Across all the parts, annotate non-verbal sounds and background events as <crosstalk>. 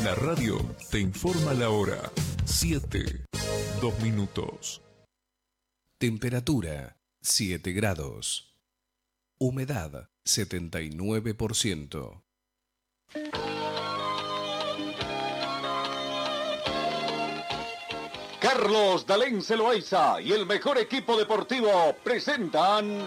La radio te informa la hora. 7, 2 minutos. Temperatura 7 grados. Humedad 79%. Carlos Dalén Celoaiza y el mejor equipo deportivo presentan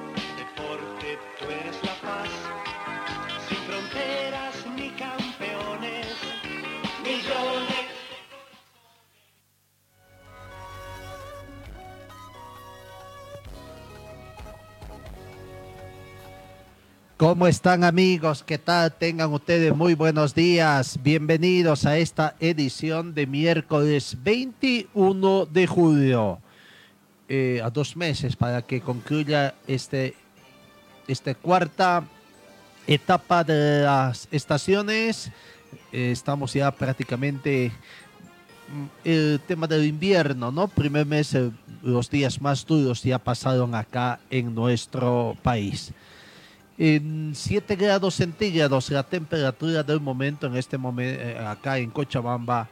¿Cómo están amigos? ¿Qué tal? Tengan ustedes muy buenos días. Bienvenidos a esta edición de miércoles 21 de julio. Eh, a dos meses para que concluya este, esta cuarta etapa de las estaciones. Eh, estamos ya prácticamente mm, el tema del invierno, ¿no? Primer mes, eh, los días más duros ya pasaron acá en nuestro país. En 7 grados centígrados la temperatura del momento en este momento acá en Cochabamba.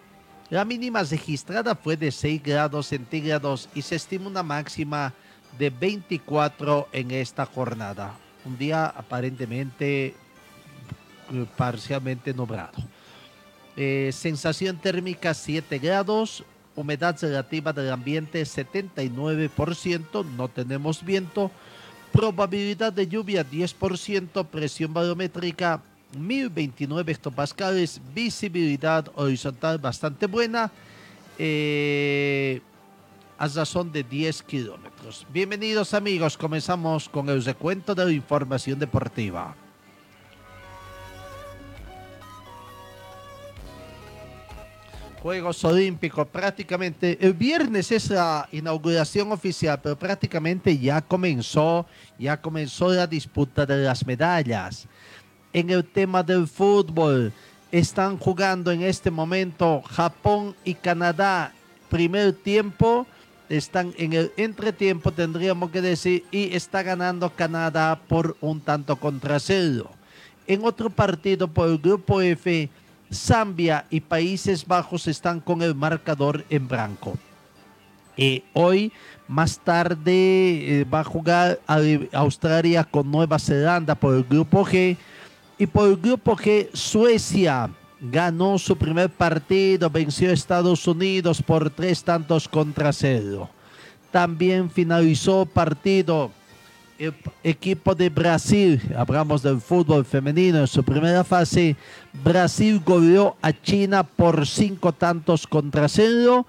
La mínima registrada fue de 6 grados centígrados y se estima una máxima de 24 en esta jornada. Un día aparentemente eh, parcialmente nublado. Eh, sensación térmica 7 grados, humedad relativa del ambiente 79%, no tenemos viento, probabilidad de lluvia 10%, presión barométrica 1029 hectopascales, visibilidad horizontal bastante buena, eh, a razón de 10 kilómetros. Bienvenidos amigos, comenzamos con el recuento de la información deportiva. Juegos Olímpicos, prácticamente el viernes es la inauguración oficial, pero prácticamente ya comenzó, ya comenzó la disputa de las medallas. En el tema del fútbol, están jugando en este momento Japón y Canadá. Primer tiempo, están en el entretiempo, tendríamos que decir, y está ganando Canadá por un tanto contra cero. En otro partido por el grupo F, Zambia y Países Bajos están con el marcador en blanco. Eh, hoy, más tarde, eh, va a jugar Australia con Nueva Zelanda por el grupo G. Y por el grupo G, Suecia ganó su primer partido, venció a Estados Unidos por tres tantos contra cero. También finalizó partido el equipo de Brasil, hablamos del fútbol femenino en su primera fase, Brasil goleó a China por cinco tantos contra cero,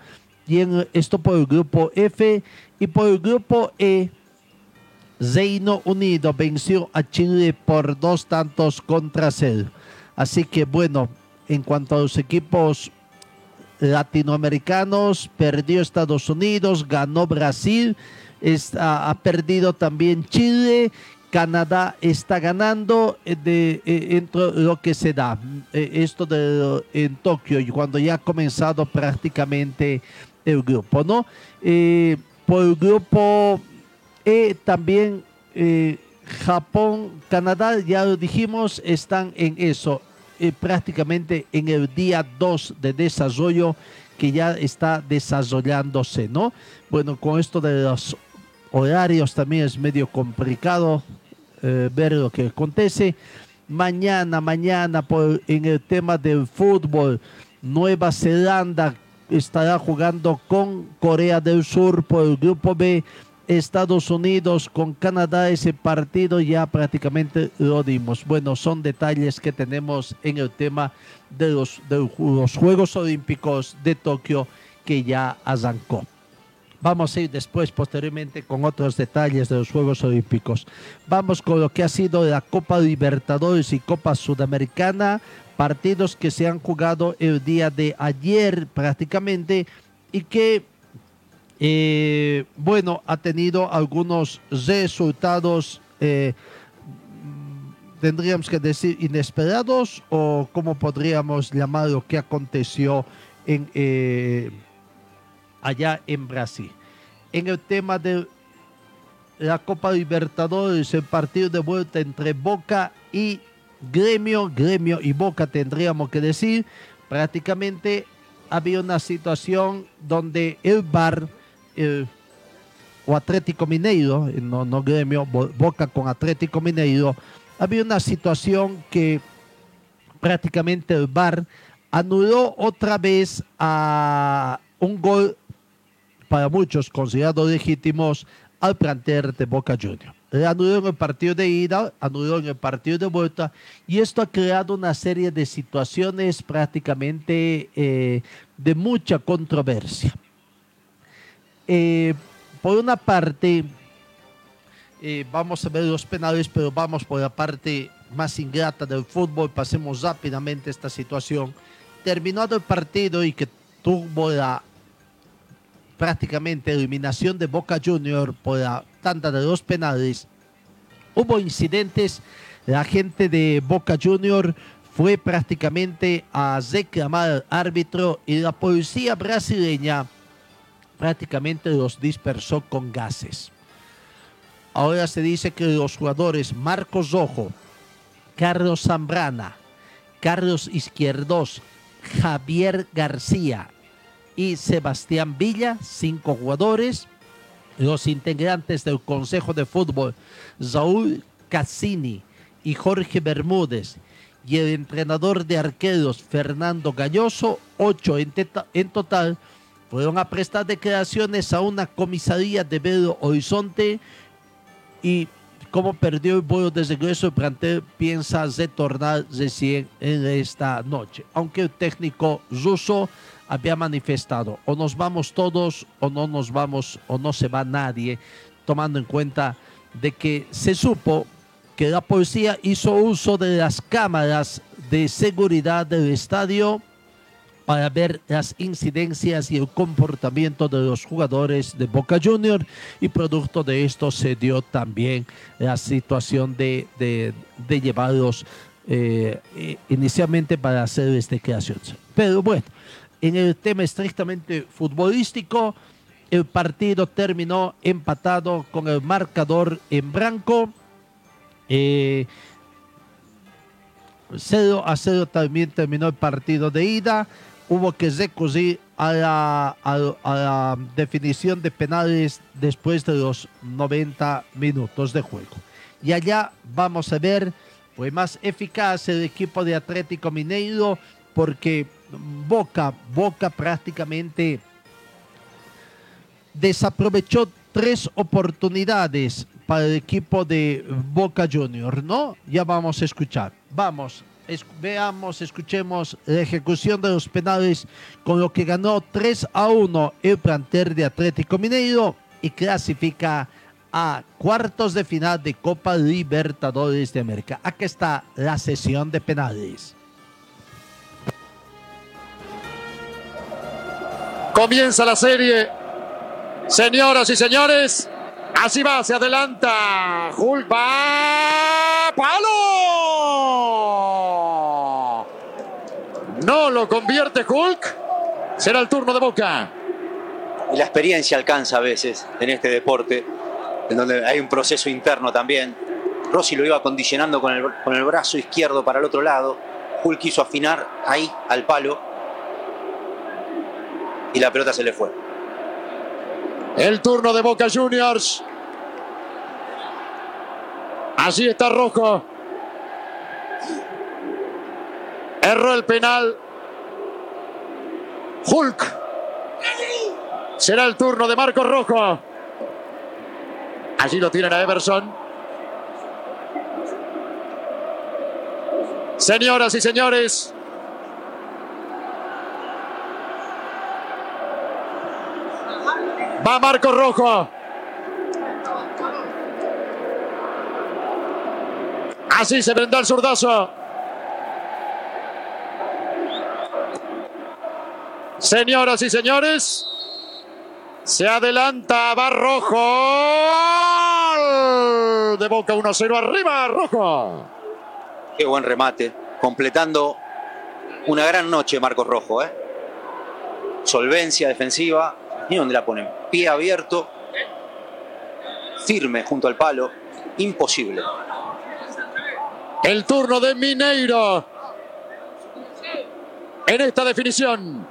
y en, esto por el grupo F, y por el grupo E, Reino Unido venció a Chile por dos tantos contra cero. Así que bueno, en cuanto a los equipos latinoamericanos, perdió Estados Unidos, ganó Brasil, está- ha perdido también Chile, Canadá está ganando eh, de, eh, entre lo que se da. Eh, esto de, en Tokio, cuando ya ha comenzado prácticamente el grupo, ¿no? Por el grupo E también Japón, Canadá, ya lo dijimos, están en eso, prácticamente en el día 2 de desarrollo que ya está desarrollándose, ¿no? Bueno, con esto de los horarios también es medio complicado eh, ver lo que acontece. Mañana, mañana, por, en el tema del fútbol, Nueva Zelanda estará jugando con Corea del Sur por el grupo B. Estados Unidos con Canadá, ese partido ya prácticamente lo dimos. Bueno, son detalles que tenemos en el tema de los, de los Juegos Olímpicos de Tokio que ya arrancó. Vamos a ir después, posteriormente, con otros detalles de los Juegos Olímpicos. Vamos con lo que ha sido la Copa Libertadores y Copa Sudamericana, partidos que se han jugado el día de ayer prácticamente y que, eh, bueno, ha tenido algunos resultados, eh, tendríamos que decir, inesperados o cómo podríamos llamar lo que aconteció en... eh, allá en Brasil. En el tema de la Copa Libertadores, el partido de vuelta entre Boca y Gremio, Gremio y Boca tendríamos que decir, prácticamente había una situación donde el bar o Atlético Mineiro, no, no Gremio, Boca con Atlético Mineiro, había una situación que prácticamente el bar anuló otra vez a un gol para muchos considerados legítimos al plantear de Boca Juniors. Anuló en el partido de ida, anuló en el partido de vuelta y esto ha creado una serie de situaciones prácticamente eh, de mucha controversia. Eh, por una parte, eh, vamos a ver los penales, pero vamos por la parte más ingrata del fútbol. Pasemos rápidamente esta situación. Terminado el partido y que tuvo la prácticamente eliminación de Boca Junior por la tanda de los penales, hubo incidentes. La gente de Boca Junior fue prácticamente a reclamar árbitro y la policía brasileña prácticamente los dispersó con gases. Ahora se dice que los jugadores Marcos Rojo, Carlos Zambrana, Carlos Izquierdos, Javier García y Sebastián Villa, cinco jugadores, los integrantes del Consejo de Fútbol, Saúl Cassini y Jorge Bermúdez, y el entrenador de arqueros, Fernando Galloso, ocho en, en total, fueron a prestar declaraciones a una comisaría de Belo Horizonte y como perdió el vuelo de regreso, el plantel piensa retornar recién en esta noche. Aunque el técnico ruso había manifestado, o nos vamos todos o no nos vamos o no se va nadie, tomando en cuenta de que se supo que la policía hizo uso de las cámaras de seguridad del estadio para ver las incidencias y el comportamiento de los jugadores de Boca Junior y producto de esto se dio también la situación de, de, llevarlos eh, inicialmente para hacer este declaraciones. Pero bueno, en el tema estrictamente futbolístico, el partido terminó empatado con el marcador en blanco. Eh, 0 a 0 también terminó el partido de ida hubo que recurrir a la, definición de penales después de los 90 minutos de juego. Y allá vamos a ver, fue más eficaz el equipo de Atlético Mineiro porque Boca, Boca prácticamente desaprovechó tres oportunidades para el equipo de Boca Junior, ¿no? Ya vamos a escuchar. Vamos veamos, escuchemos la ejecución de los penales con lo que ganó 3 a 1 el planter de Atlético Mineiro y clasifica a cuartos de final de Copa Libertadores de América. Aquí está la sesión de penales. Comienza la serie. Señoras y señores, así va, se adelanta. Hulk va. ¡Palo! No lo convierte Hulk. Será el turno de Boca. Y la experiencia alcanza a veces en este deporte, en donde hay un proceso interno también. Rossi lo iba condicionando con el, con el brazo izquierdo para el otro lado. Hulk quiso afinar ahí al palo. Y la pelota se le fue. El turno de Boca Juniors. Así está Rojo. Erró el penal. Hulk. Será el turno de Marcos Rojo. Allí lo tienen a Everson. Señoras y señores. Va Marcos Rojo. Así se vendrá el zurdazo. Señoras y señores, se adelanta Barrojo. De boca 1-0 arriba, Rojo. Qué buen remate. Completando una gran noche, Marcos Rojo. ¿eh? Solvencia defensiva, Ni dónde la ponen. Pie abierto, firme junto al palo. Imposible. El turno de Mineiro. En esta definición.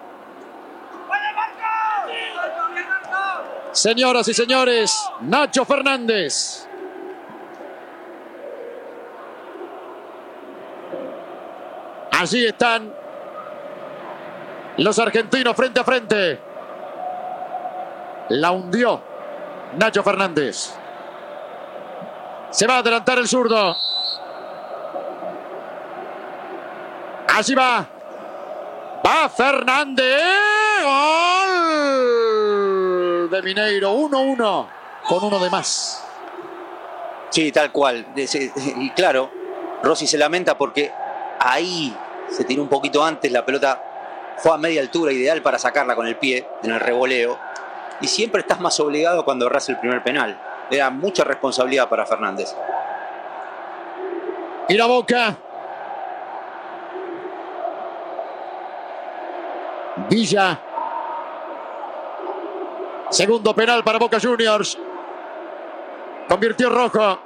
Señoras y señores, Nacho Fernández. Allí están los argentinos frente a frente. La hundió Nacho Fernández. Se va a adelantar el zurdo. Allí va. Va Fernández. Gol de Mineiro. 1-1 con uno de más. Sí, tal cual. Y claro, Rossi se lamenta porque ahí se tiró un poquito antes, la pelota fue a media altura, ideal para sacarla con el pie en el revoleo. Y siempre estás más obligado cuando erras el primer penal. Era mucha responsabilidad para Fernández. Y la boca. Villa. Segundo penal para Boca Juniors. Convirtió rojo.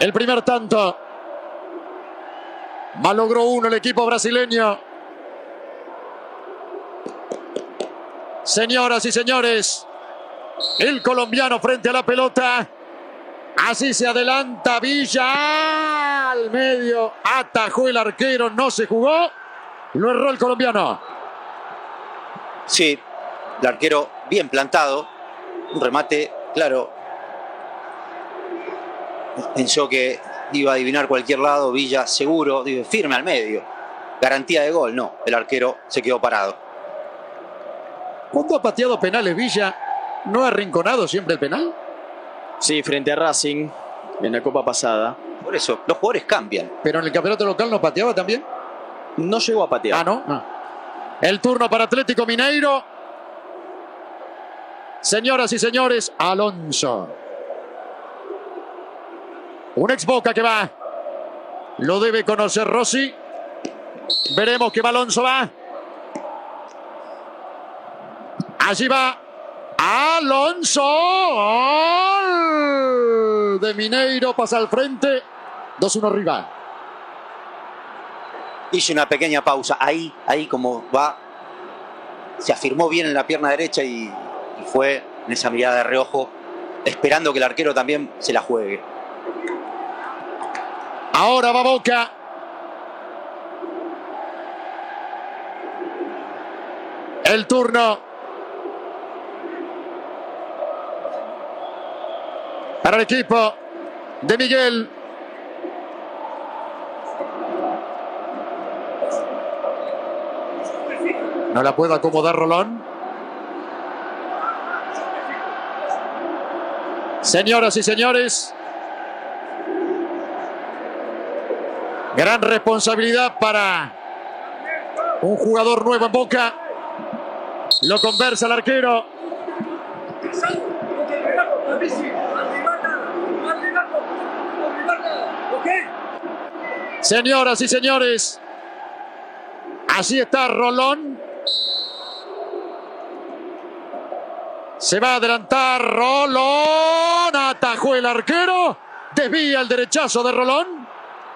El primer tanto. Malogró uno el equipo brasileño. Señoras y señores, el colombiano frente a la pelota. Así se adelanta Villa al medio. Atajó el arquero, no se jugó. Lo erró el colombiano. Sí, el arquero bien plantado. Un remate, claro. Pensó que iba a adivinar cualquier lado. Villa seguro, firme al medio. Garantía de gol. No, el arquero se quedó parado. ¿Cuándo ha pateado penales Villa? ¿No ha arrinconado siempre el penal? Sí, frente a Racing en la Copa pasada. Por eso, los jugadores cambian. ¿Pero en el campeonato local no pateaba también? No llegó a patear. Ah, ¿no? no. El turno para Atlético Mineiro. Señoras y señores, Alonso. Un ex Boca que va. Lo debe conocer Rossi. Veremos qué Alonso va. Allí va Alonso. Gol de Mineiro pasa al frente. 2-1 arriba. Hizo una pequeña pausa. Ahí, ahí como va. Se afirmó bien en la pierna derecha y, y fue en esa mirada de reojo, esperando que el arquero también se la juegue. Ahora va Boca. El turno para el equipo de Miguel. No la puede acomodar Rolón. Señoras y señores, gran responsabilidad para un jugador nuevo en Boca. Lo conversa el arquero. Señoras y señores, así está Rolón. Se va a adelantar Rolón. Atajó el arquero. Desvía el derechazo de Rolón.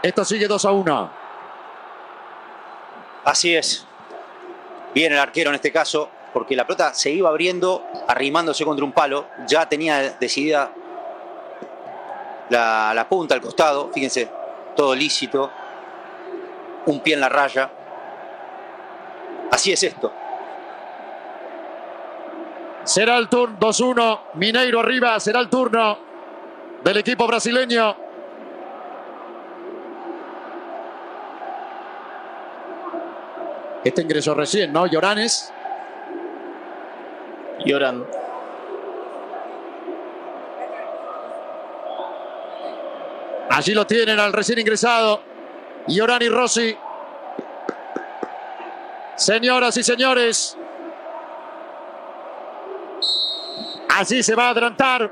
Esto sigue 2 a 1. Así es. Bien el arquero en este caso, porque la pelota se iba abriendo, arrimándose contra un palo. Ya tenía decidida la, la punta al costado. Fíjense, todo lícito. Un pie en la raya. Así es esto. Será el turno 2-1. Mineiro arriba. Será el turno del equipo brasileño. Este ingresó recién, ¿no? Lloranes. Lloran. Allí lo tienen al recién ingresado. Llorani Rossi. Señoras y señores. Así se va a adelantar.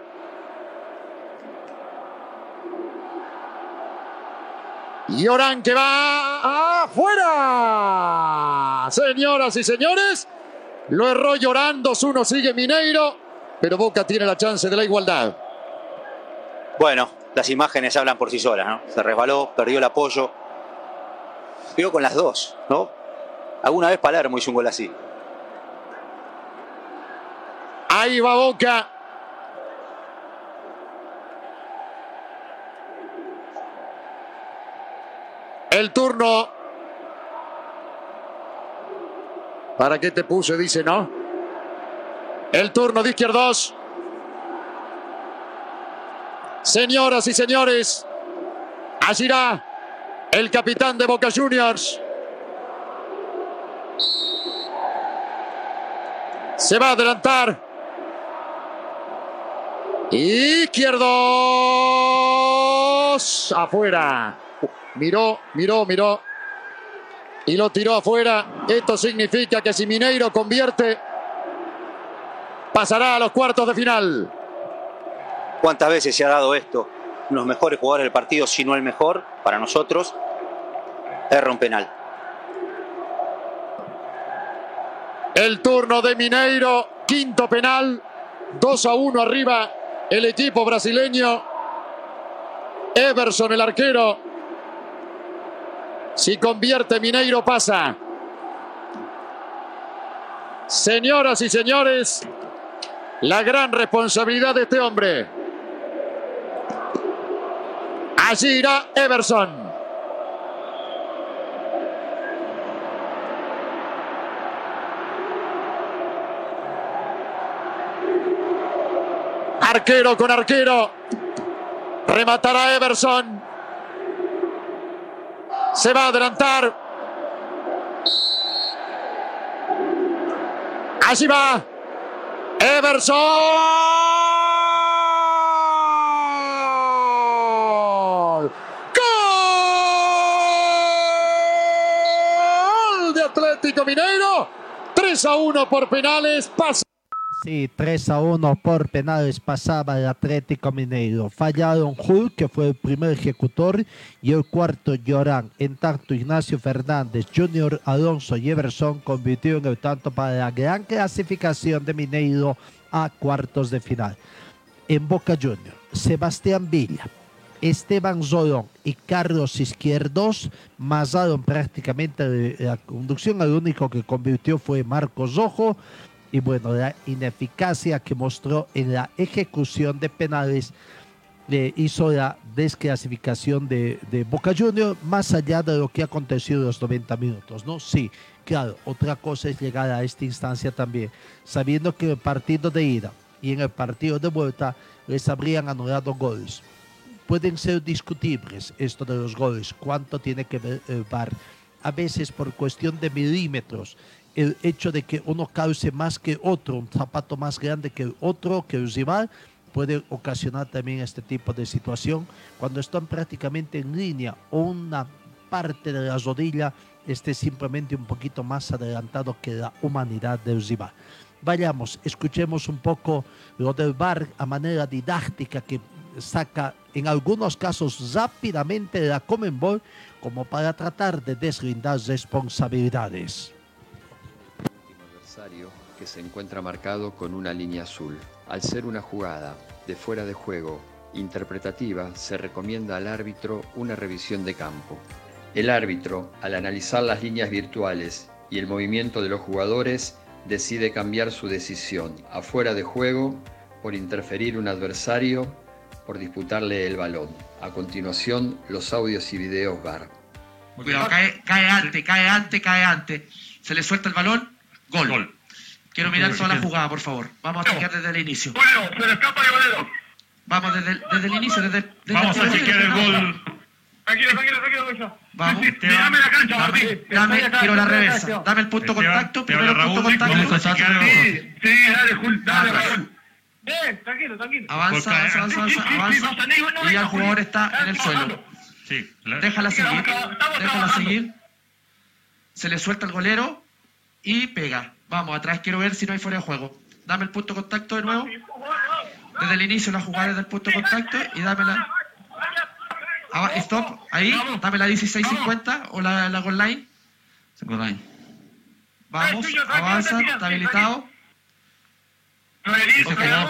Lloran que va afuera. Señoras y señores, Lo erró llorando, uno sigue Mineiro, pero Boca tiene la chance de la igualdad. Bueno, las imágenes hablan por sí solas, ¿no? Se resbaló, perdió el apoyo. Pegó con las dos, ¿no? Alguna vez Palermo hizo un gol así. Ahí va Boca. El turno. ¿Para qué te puse? Dice, ¿no? El turno de izquierdos. Señoras y señores, allí irá el capitán de Boca Juniors. Se va a adelantar. Izquierdos. Afuera. Miró, miró, miró. Y lo tiró afuera. Esto significa que si Mineiro convierte, pasará a los cuartos de final. ¿Cuántas veces se ha dado esto? Los mejores jugadores del partido, si no el mejor, para nosotros, erra un penal. El turno de Mineiro, quinto penal, 2 a 1 arriba el equipo brasileño. Everson, el arquero. Si convierte Mineiro, pasa. Señoras y señores, la gran responsabilidad de este hombre. Allí irá Everson. Arquero con arquero. Rematará Everson. Se va a adelantar. Allí va. Everson. Gol de Atlético Mineiro. 3 a 1 por penales. Pasa. Sí, 3 a 1 por penales pasaba el Atlético Mineiro. Fallaron Hulk, que fue el primer ejecutor, y el cuarto Llorán. En tanto, Ignacio Fernández, Junior Alonso y Everson convirtieron el tanto para la gran clasificación de Mineiro a cuartos de final. En Boca Junior, Sebastián Villa, Esteban Zolón y Carlos Izquierdos masaron prácticamente la conducción. El único que convirtió fue Marcos Ojo y bueno, la ineficacia que mostró en la ejecución de penales eh, hizo la desclasificación de, Boca Junior más allá de lo que ha acontecido en los 90 minutos, ¿no? Sí, claro, otra cosa es llegar a esta instancia también, sabiendo que en el partido de ida y en el partido de vuelta les habrían anulado goles. Pueden ser discutibles esto de los goles, cuánto tiene que ver el VAR, a veces por cuestión de milímetros, el hecho de que uno cause más que otro, un zapato más grande que otro, que el rival, puede ocasionar también este tipo de situación cuando están prácticamente en línea o una parte de la rodilla esté simplemente un poquito más adelantado que la humanidad del rival. Vayamos, escuchemos un poco lo del VAR a manera didáctica que saca en algunos casos rápidamente la Comenbol como para tratar de deslindar responsabilidades que se encuentra marcado con una línea azul. Al ser una jugada de fuera de juego interpretativa, se recomienda al árbitro una revisión de campo. El árbitro, al analizar las líneas virtuales y el movimiento de los jugadores, decide cambiar su decisión a fuera de juego por interferir un adversario, por disputarle el balón. A continuación, los audios y videos VAR. Cuidado, cae, cae antes, cae antes, cae antes. Se le suelta el balón, gol. gol. Quiero mirar toda la jugada, por favor. Vamos a chequear desde el inicio. Bueno, se le escapa el golero. Vamos desde el, desde el inicio, desde, desde Vamos el a chequear el gol. Tranquilo, tranquilo, tranquilo. Vamos. Dame la cancha, Dame, Martín. dame, quiero la reversa. Dame el punto de contacto. Primero el punto de contacto. Sí, sí, dale, Jul, dale, Raúl. Bien, tranquilo, tranquilo. Avanza, avanza, avanza, avanza, avanza. Y ya el jugador está en el suelo. Sí. Déjala seguir. Déjala seguir. Se le suelta el golero y pega. Vamos, atrás quiero ver si no hay fuera de juego. Dame el punto de contacto de nuevo. Desde el inicio la jugada desde el punto de contacto y dame la... Ah, stop, ahí, dame la 1650 o la, la goal line. Goal line. Vamos, Eh, avanza, está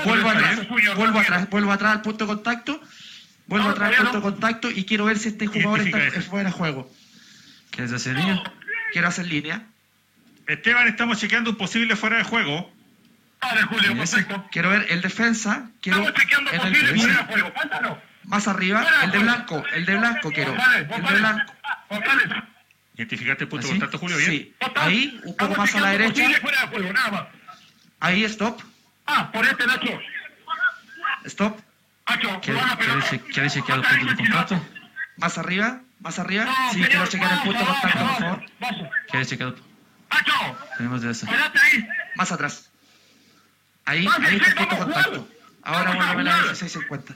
vuelvo atrás, vuelvo atrás, vuelvo atrás al punto de contacto. Vuelvo No, atrás al punto de no. contacto y quiero ver si este jugador está fuera de juego. ¿Quieres hacer línea? Quiero hacer línea. Esteban, estamos chequeando un posible fuera de juego. Vale, Julio, ¿Y ese? perfecto. Quiero ver el defensa. Quiero Estamos chequeando en el posible fuera de juego. Cuéntanos. más arriba, Fuera el de blanco, el de blanco quiero. El de blanco. González. ¿Identificaste el punto ¿Así? de contacto, Julio? Bien. Sí. Ahí, un poco Estamos más a la derecha. posible fuera de juego, nada más. Ahí, stop. Ah, por este, Nacho. Stop. Nacho, ¿Quieres, jugá la quieres, pelota. che- ¿quieres chequear el punto de contacto? Más arriba, más arriba. No, Sí, quiero checar el punto de contacto, por favor. vamos. ¿Quieres chequear? Nacho, Tenemos de eso. quédate ahí. Más atrás. Ahí, ahí está el punto de contacto. Ahora Vamos, vuelve a la vamos. 1650.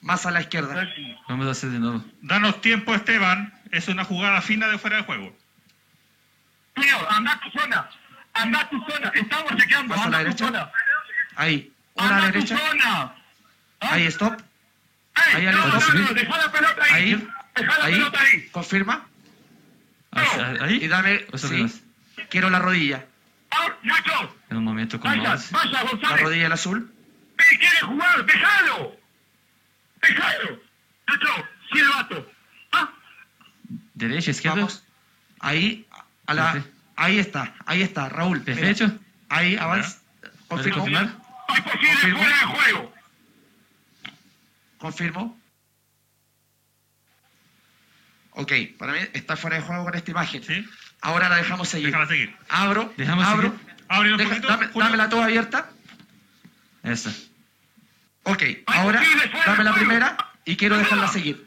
Más a la izquierda. Vamos a hacer de nuevo. Danos tiempo, Esteban. Es una jugada fina de fuera de juego. Señor, anda a tu zona. Anda a tu zona. Estamos chequeando. Más a la tu derecha. zona. Ahí. Una a la derecha. zona. Ahí, stop. Ey, Ahí al no, stop. no, no, deja la pelota ahí. Ahí. Deja la Ahí. pelota ahí. Confirma. Ah, ¿Ahí? Y dame. Sí. Quiero la rodilla. Ah, En un momento con vaya, vaya, La rodilla del azul. Quiere jugar, déjalo. Déjalo. Nacho, silbato. Ah, ¿Derecha, izquierda? Vamos. Ahí. A la, ahí está. Ahí está. Raúl. ¿Derecho? Ahí, avanza. ¿Puedes Confirmo. confirmar? Es posible Confirmo. fuera de juego. Confirmo. Ok, para mí está fuera de juego con esta imagen. Sí. Ahora la dejamos seguir. Déjala seguir. Abro, Dejamos abro. seguir. Ábrelo un Deja- poquito, dame, dámela toda abierta. Esta. Ok, ahora dame la juego. primera y quiero dejarla seguir.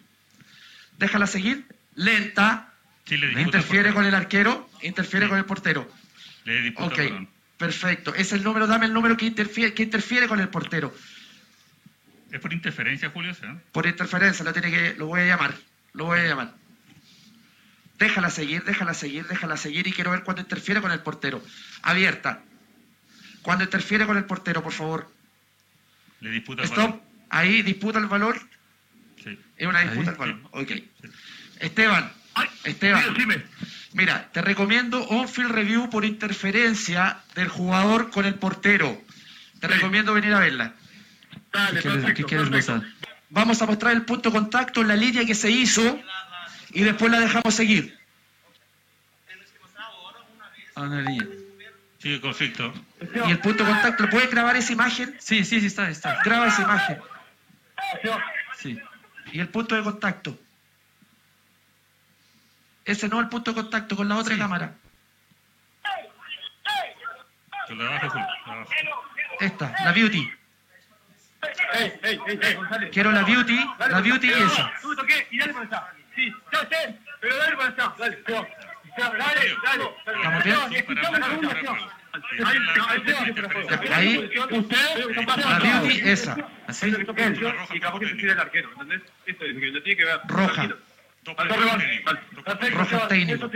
Déjala seguir, lenta, Sí, le interfiere con el arquero, interfiere con el portero. Le disputa, Ok, perdón. Perfecto. Es el número, dame el número que interfiere, que interfiere con el portero. ¿Es por interferencia, Julio? ¿sí? Por interferencia, lo, tiene que, lo voy a llamar. Lo voy a llamar. Déjala seguir, déjala seguir, déjala seguir y quiero ver cuándo interfiere con el portero. Abierta. Cuando interfiere con el portero, por favor. Le disputa el Stop. Ahí disputa el valor. Sí. Es una disputa el valor. Ok. Esteban. Esteban. Dime. Mira, te recomiendo un field review por interferencia del jugador con el portero. Te recomiendo venir a verla. Dale, ¿Qué quieres, perfecto, ¿qué quieres perfecto. mostrar? Vamos a mostrar el punto de contacto en la línea que se hizo y después la dejamos seguir. Ah, una línea. Sigue conflicto. Y el punto de contacto, ¿lo puedes grabar esa imagen? Sí, sí, sí, está, está. Graba esa imagen. Sí. Y el punto de contacto. Ese no es el punto de contacto con la otra Sí. cámara. Con la abajo, abajo. Esta, la beauty. Quiero la beauty, la beauty y esa. Tú toqué y dale para allá. Sí, ya sé, pero dale para allá. Dale, Esteban. Esteban, dale, dale. ¿Estamos bien? Escuchame la segunda acción. Ahí, Usted, la beauty, esa. ¿Así? y capaz que se tire el arquero, ¿entendés? Esto es que lo tiene que ver. Roja. Roja técnico.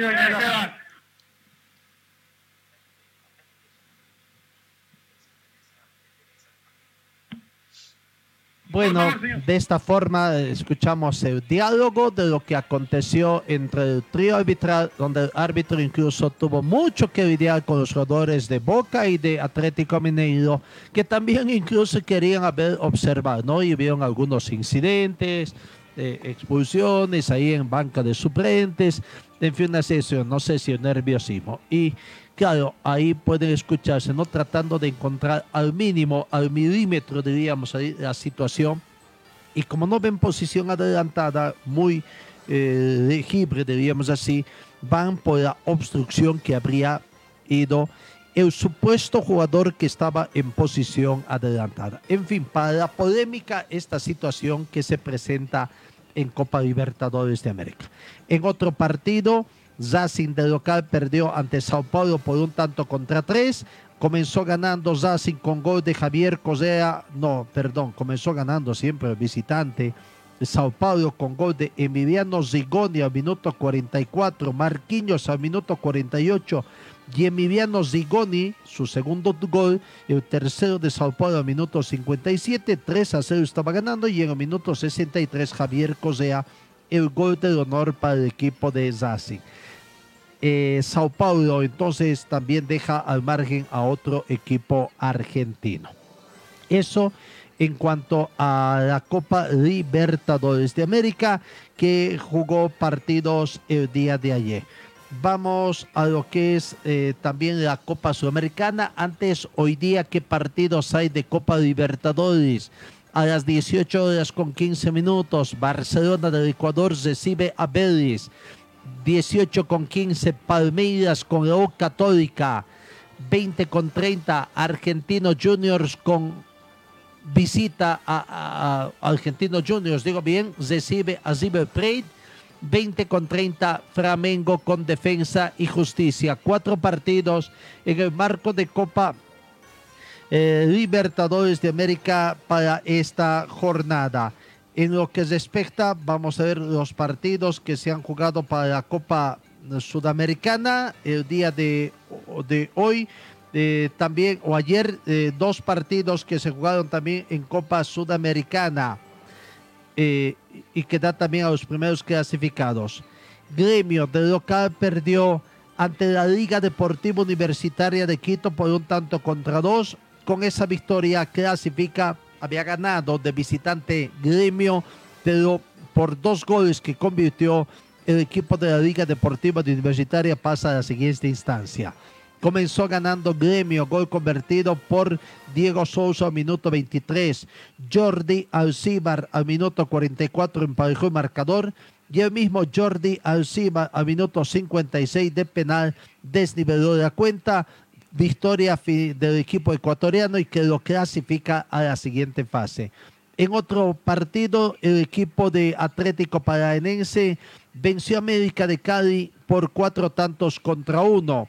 Bueno, de esta forma eh, escuchamos el diálogo de lo que aconteció entre el trío arbitral, donde el árbitro incluso tuvo mucho que lidiar con los jugadores de Boca y de Atlético Mineiro, que también incluso querían haber observado, ¿no? Y vieron algunos incidentes, eh, expulsiones ahí en banca de suplentes, en fin, una sesión, no sé si nerviosismo. Y claro, ahí pueden escucharse, ¿no? Tratando de encontrar al mínimo, al milímetro, diríamos, ahí, la situación. Y como no ven posición adelantada, muy eh, legible, diríamos así, van por la obstrucción que habría ido el supuesto jugador que estaba en posición adelantada. En fin, para la polémica, esta situación que se presenta en Copa Libertadores de América. En otro partido, Racing de local perdió ante Sao Paulo por un tanto contra tres. Comenzó ganando Racing con gol de Javier Correa. No, perdón, comenzó ganando siempre el visitante. Sao Paulo con gol de Emiliano Zigoni al minuto 44, Marquinhos al minuto 48 y Emiliano Zigoni, su segundo gol, el tercero de Sao Paulo minuto 57, 3 a 0 estaba ganando y en el minuto 63 Javier Correa, el gol del honor para el equipo de Racing. eh, Sao Paulo, entonces también deja al margen a otro equipo argentino. Eso en cuanto a la Copa Libertadores de América, que jugó partidos el día de ayer. Vamos a lo que es eh, también la Copa Sudamericana. Antes, hoy día, ¿qué partidos hay de Copa Libertadores? A las 18 horas con 15 minutos, Barcelona del Ecuador recibe a Vélez. 18 con 15, Palmeiras con la U Católica. 20 con 30, Argentinos Juniors con visita a Argentinos Juniors, digo bien, recibe a River Plate. 20 con 30, Flamengo con defensa y justicia. Cuatro partidos en el marco de Copa eh, Libertadores de América para esta jornada. En lo que respecta, vamos a ver los partidos que se han jugado para la Copa Sudamericana el día de, hoy. Eh, también, o ayer, eh, dos partidos que se jugaron también en Copa Sudamericana eh, y que da también a los primeros clasificados. Gremio de local perdió ante la Liga Deportiva Universitaria de Quito por un tanto contra dos. Con esa victoria clasifica, había ganado de visitante Gremio, pero por dos goles que convirtió el equipo de la Liga Deportiva Universitaria pasa a la siguiente instancia. Comenzó ganando Gremio, gol convertido por Diego Sousa al minuto 23. Jordi Alcibar al minuto 44 emparejó el marcador. Y el mismo Jordi Alcibar al minuto 56 de penal desniveló la cuenta. Victoria del equipo ecuatoriano y que lo clasifica a la siguiente fase. En otro partido, el equipo de Atlético Paranaense venció a América de Cali por cuatro tantos contra uno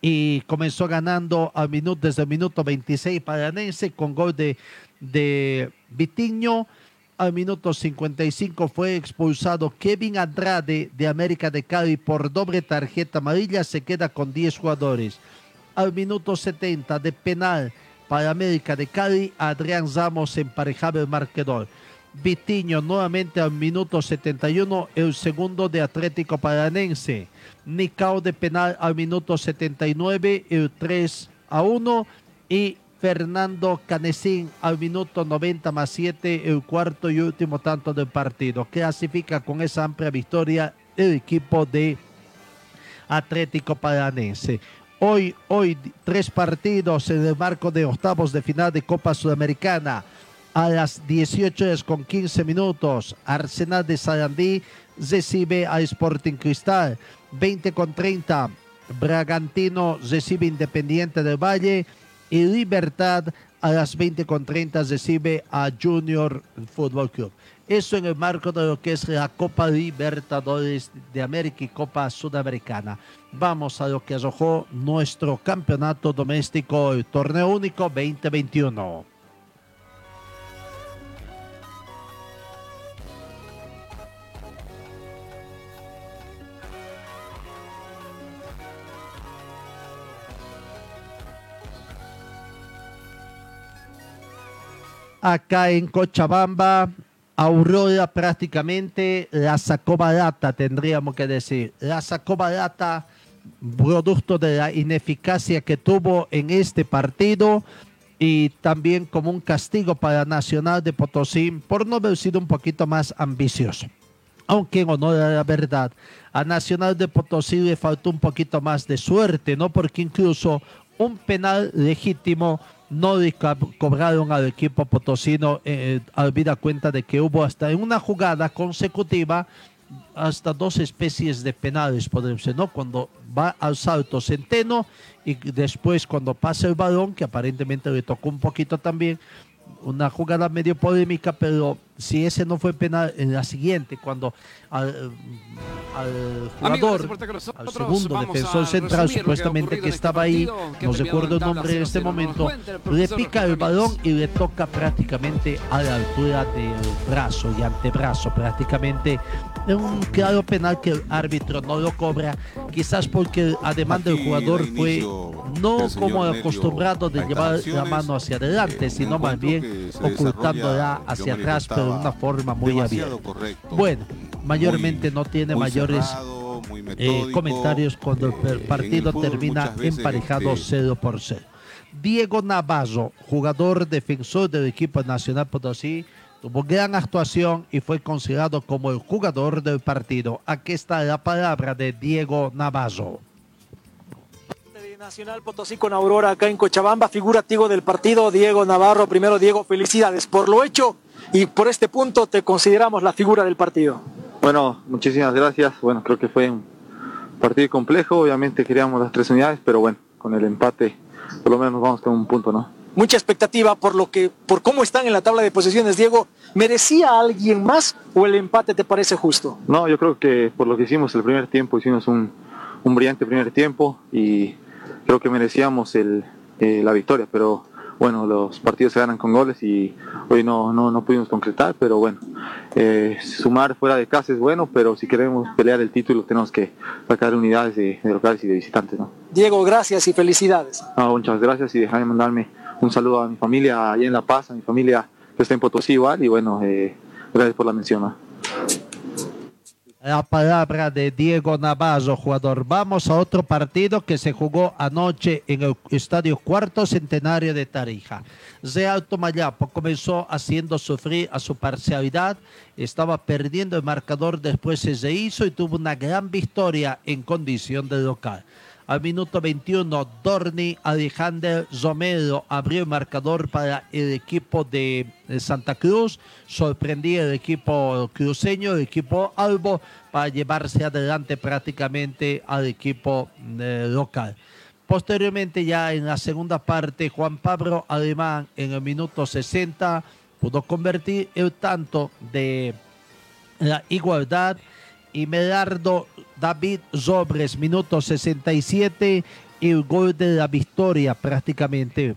y comenzó ganando a minuto, desde el minuto 26 Paranense con gol de, de Vitiño. Al minuto 55 fue expulsado Kevin Andrade de América de Cali por doble tarjeta amarilla. Se queda con 10 jugadores. Al minuto 70 de penal para América de Cali, Adrián Ramos emparejaba el marcador. Vitiño nuevamente al minuto 71, el segundo de Atlético Paranense. Nicao de penal al minuto 79, el 3 a 1. Y Fernando Canesín al minuto 90 más 7, el cuarto y último tanto del partido. Clasifica con esa amplia victoria el equipo de Atlético Paranense. Hoy, hoy, tres partidos en el marco de octavos de final de Copa Sudamericana a las 18 horas con 15 minutos. Arsenal de Sarandí recibe a Sporting Cristal. 20 con 30. Bragantino recibe Independiente del Valle. Y Libertad a las 20 con 30 recibe a Junior Fútbol Club. Eso en el marco de lo que es la Copa Libertadores de América y Copa Sudamericana. Vamos a lo que arrojó nuestro campeonato doméstico, el torneo único 2021. Acá en Cochabamba, Aurora prácticamente la sacó barata, tendríamos que decir. La sacó barata producto de la ineficacia que tuvo en este partido y también como un castigo para Nacional de Potosí por no haber sido un poquito más ambicioso. Aunque en honor a la verdad, a Nacional de Potosí le faltó un poquito más de suerte, ¿no? Porque incluso un penal legítimo no cobraron al equipo potosino, eh, habida cuenta de que hubo hasta en una jugada consecutiva hasta dos especies de penales, podemos ¿no? Cuando va al salto Centeno y después cuando pasa el balón, que aparentemente le tocó un poquito también, una jugada medio polémica, pero si ese no fue penal, en la siguiente, cuando al, al jugador, al segundo defensor central, supuestamente que estaba ahí, no recuerdo el nombre en este momento, le pica el balón y le toca prácticamente a la altura del brazo y antebrazo, prácticamente. Es un claro penal que el árbitro no lo cobra, quizás porque además del jugador fue no como acostumbrado de llevar la mano hacia adelante, sino más bien ocultándola hacia atrás, pero de una forma muy abierta. Bueno, mayormente no tiene mayores eh, comentarios cuando el partido termina emparejado este, 0 por 0. Diego Navarro, jugador defensor del equipo nacional Potosí, tuvo gran actuación y fue considerado como el jugador del partido. Aquí está la palabra de Diego Navarro. Nacional Potosí con Aurora acá en Cochabamba, figurativo del partido Diego Navarro. Primero Diego, felicidades por lo hecho y por este punto te consideramos la figura del partido. Bueno, muchísimas gracias. Bueno, creo que fue un partido complejo. Obviamente queríamos las tres unidades, pero bueno, con el empate por lo menos nos vamos con un punto, ¿no? Mucha expectativa por lo que, por cómo están en la tabla de posiciones, Diego. ¿Merecía alguien más o el empate te parece justo? No, yo creo que por lo que hicimos el primer tiempo, hicimos un, un brillante primer tiempo y creo que merecíamos el, eh, la victoria, pero bueno, los partidos se ganan con goles y hoy no, no, no pudimos concretar, pero bueno, eh, sumar fuera de casa es bueno, pero si queremos pelear el título tenemos que sacar unidades de, de locales y de visitantes, ¿no? Diego, gracias y felicidades. No, muchas gracias y déjame mandarme un saludo a mi familia allá en La Paz, a mi familia que está en Potosí igual y bueno, eh, gracias por la mención. ¿no? La palabra de Diego Navarro, jugador. Vamos a otro partido que se jugó anoche en el Estadio Cuarto Centenario de Tarija. Real Tomayapo comenzó haciendo sufrir a su parcialidad, estaba perdiendo el marcador, después se rehizo y tuvo una gran victoria en condición de local. Al minuto 21, Dorni Alejandro Romero abrió el marcador para el equipo de de Santa Cruz. Sorprendía el equipo cruceño, el equipo Albo, para llevarse adelante prácticamente al equipo eh, local. Posteriormente, ya en la segunda parte, Juan Pablo Alemán en el minuto 60 pudo convertir el tanto de la igualdad y Medardo David Sobres, minuto 67, el gol de la victoria prácticamente,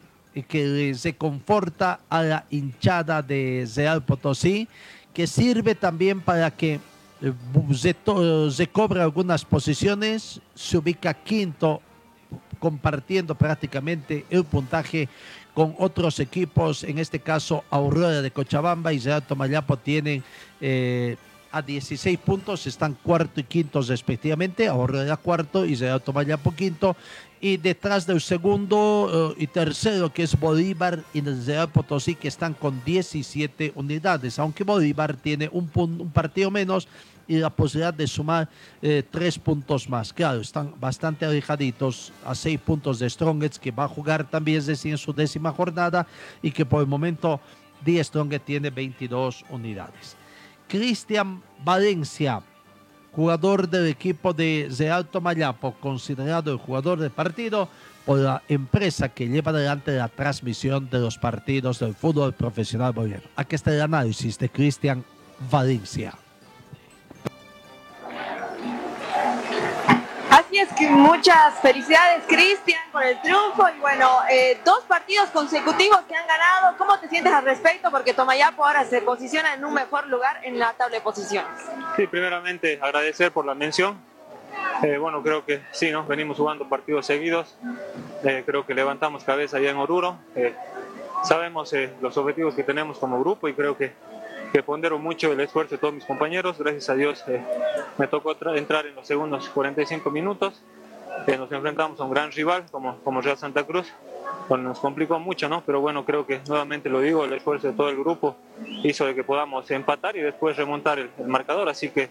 que se conforta a la hinchada de Real Potosí, que sirve también para que eh, se, se cobre algunas posiciones, se ubica quinto compartiendo prácticamente el puntaje con otros equipos, en este caso Aurora de Cochabamba y Real Tomayapo tienen eh, a 16 puntos, están cuarto y quinto respectivamente, Aurora cuarto y Real Tomayapo quinto, y detrás del segundo eh, y tercero que es Bolívar y el Real Potosí que están con 17 unidades, aunque Bolívar tiene un, un partido menos y la posibilidad de sumar eh, tres puntos más. Claro, están bastante alejaditos a seis puntos de Strongets, que va a jugar también recién su décima jornada y que por el momento Die Strongets tiene 22 unidades. Cristian Valencia, jugador del equipo de Real Tomayapo, considerado el jugador del partido por la empresa que lleva adelante la transmisión de los partidos del fútbol profesional boliviano. Aquí está el análisis de Cristian Valencia. Muchas felicidades Cristian por el triunfo y bueno, eh, dos partidos consecutivos que han ganado. ¿Cómo te sientes al respecto? Porque Tomayapo ahora se posiciona en un mejor lugar en la tabla de posiciones. Sí, primeramente agradecer por la mención. Eh, bueno, creo que sí, ¿no? Venimos jugando partidos seguidos. Eh, creo que levantamos cabeza allá en Oruro. Eh, sabemos los objetivos que tenemos como grupo y creo que, que pondero mucho el esfuerzo de todos mis compañeros. Gracias a Dios eh, me tocó tra- entrar en los segundos 45 minutos. Eh, nos enfrentamos a un gran rival como, como Real Santa Cruz. Nos complicó mucho, ¿no? Pero bueno, creo que nuevamente lo digo, el esfuerzo de todo el grupo hizo de que podamos empatar y después remontar el, el marcador. Así que,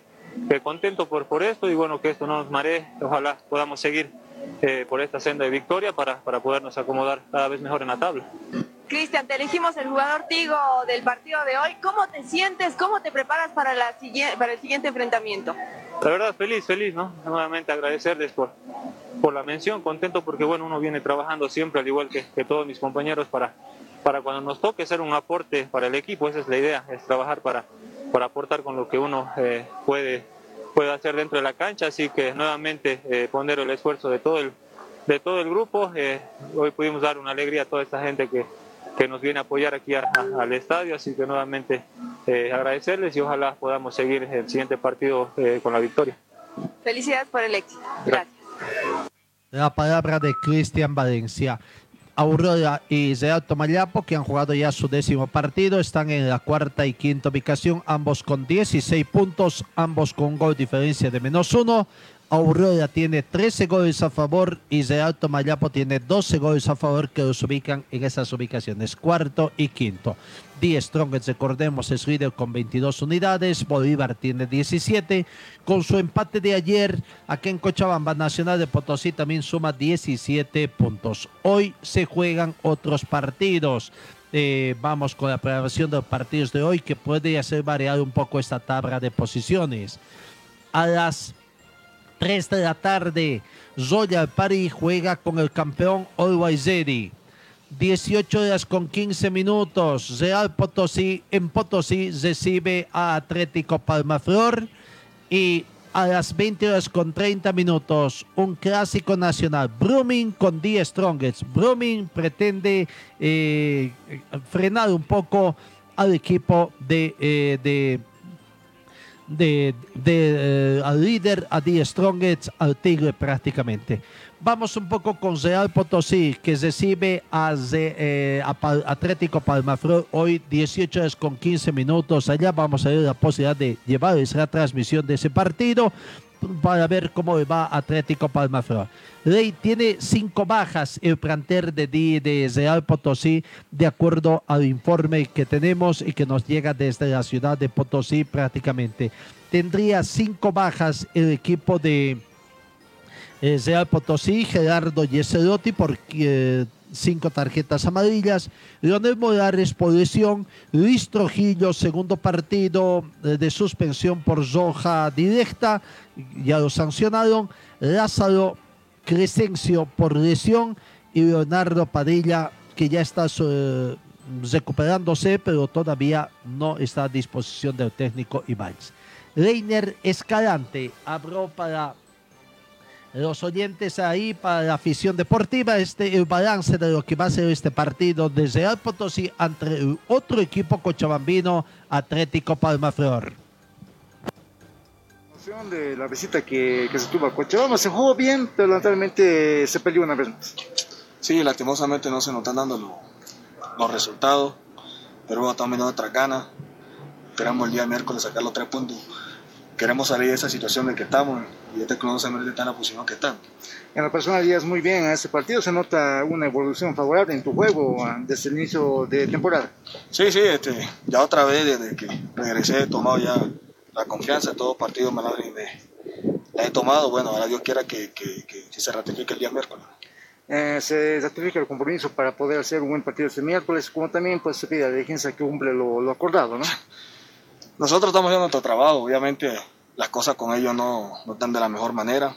que contento por, por esto y bueno, que esto no nos maree. Ojalá podamos seguir eh, por esta senda de victoria para, para podernos acomodar cada vez mejor en la tabla. Cristian, te elegimos el jugador Tigo del partido de hoy. ¿Cómo te sientes? ¿Cómo te preparas para, el siguiente enfrentamiento? La verdad, feliz, feliz, ¿no? Nuevamente agradecerles por, por la mención, contento porque, bueno, uno viene trabajando siempre, al igual que, que todos mis compañeros, para, para cuando nos toque ser un aporte para el equipo, esa es la idea, es trabajar para, para aportar con lo que uno eh, puede, puede hacer dentro de la cancha, así que nuevamente eh, poner el esfuerzo de todo el, de todo el grupo, eh, hoy pudimos dar una alegría a toda esta gente que, que nos viene a apoyar aquí a- a- al estadio, así que nuevamente eh, agradecerles y ojalá podamos seguir el siguiente partido eh, con la victoria. Felicidades por el éxito. Gracias. La palabra de Cristian Valencia. Aurora y Real Tomayapo, que han jugado ya su décimo partido, están en la cuarta y quinta ubicación, ambos con 16 puntos, ambos con gol diferencia de menos uno. Aurora tiene 13 goles a favor y Real Tomayapo tiene 12 goles a favor que los ubican en esas ubicaciones, cuarto y quinto. Die Strongest, recordemos, es líder con 22 unidades, Bolívar tiene 17. Con su empate de ayer, aquí en Cochabamba, Nacional de Potosí también suma 17 puntos. Hoy se juegan otros partidos. Eh, vamos con la programación de los partidos de hoy que puede hacer variar un poco esta tabla de posiciones. A las 3 de la tarde, Royal Party juega con el campeón Always Ready. 18 horas con 15 minutos, Real Potosí en Potosí recibe a Atlético Palmaflor y a las 20 horas con 30 minutos, un clásico nacional, Brumming con 10 Strongest. Brumming pretende eh, frenar un poco al equipo de, eh, de de, de, eh, al líder, a Die Strongest, al Tigre prácticamente. Vamos un poco con Real Potosí, que recibe a, eh, a Pal- Atlético Palmaflor hoy 18 horas con 15 minutos. Allá vamos a ver la posibilidad de llevarles la transmisión de ese partido para ver cómo va Atlético Palmaflor. Rey tiene cinco bajas el planter de, de Real Potosí, de acuerdo al informe que tenemos y que nos llega desde la ciudad de Potosí prácticamente. Tendría cinco bajas el equipo de eh, Real Potosí, Gerardo Yeserotti por eh, cinco tarjetas amarillas, Leonel Morales por lesión, Luis Trujillo, segundo partido eh, de suspensión por roja directa, ya lo sancionaron, Lázaro Crescencio por lesión y Leonardo Padilla que ya está eh, recuperándose pero todavía no está a disposición del técnico Ibáñez. Reiner Escalante habló para los oyentes ahí para la afición deportiva, este el balance de lo que va a ser este partido de Real Potosí ante otro equipo cochabambino Atlético Palmaflor. De la visita que, que se tuvo a Cochabamba. Se jugó bien, pero lamentablemente se perdió una vez más. Sí, lastimosamente no se nos están dando lo- los resultados, pero bueno, estamos viendo otra gana. Esperamos el día miércoles sacar los tres puntos. Queremos salir de esa situación en que estamos y este club no se merece en la posición que está. En lo personal, llegas muy bien a este partido. Se nota una evolución favorable en tu juego ah, desde el inicio de temporada. Sí, sí, este, ya otra vez desde que regresé he tomado ya la confianza, todos los partidos me la, me- la he tomado. Bueno, ahora Dios quiera que, que, que se ratifique el día miércoles. Eh, se ratifica el compromiso para poder hacer un buen partido este miércoles, como también pues, se pide a la dirigencia que cumple lo, lo acordado. ¿no? Nosotros estamos haciendo nuestro trabajo, obviamente las cosas con ellos no, no están de la mejor manera.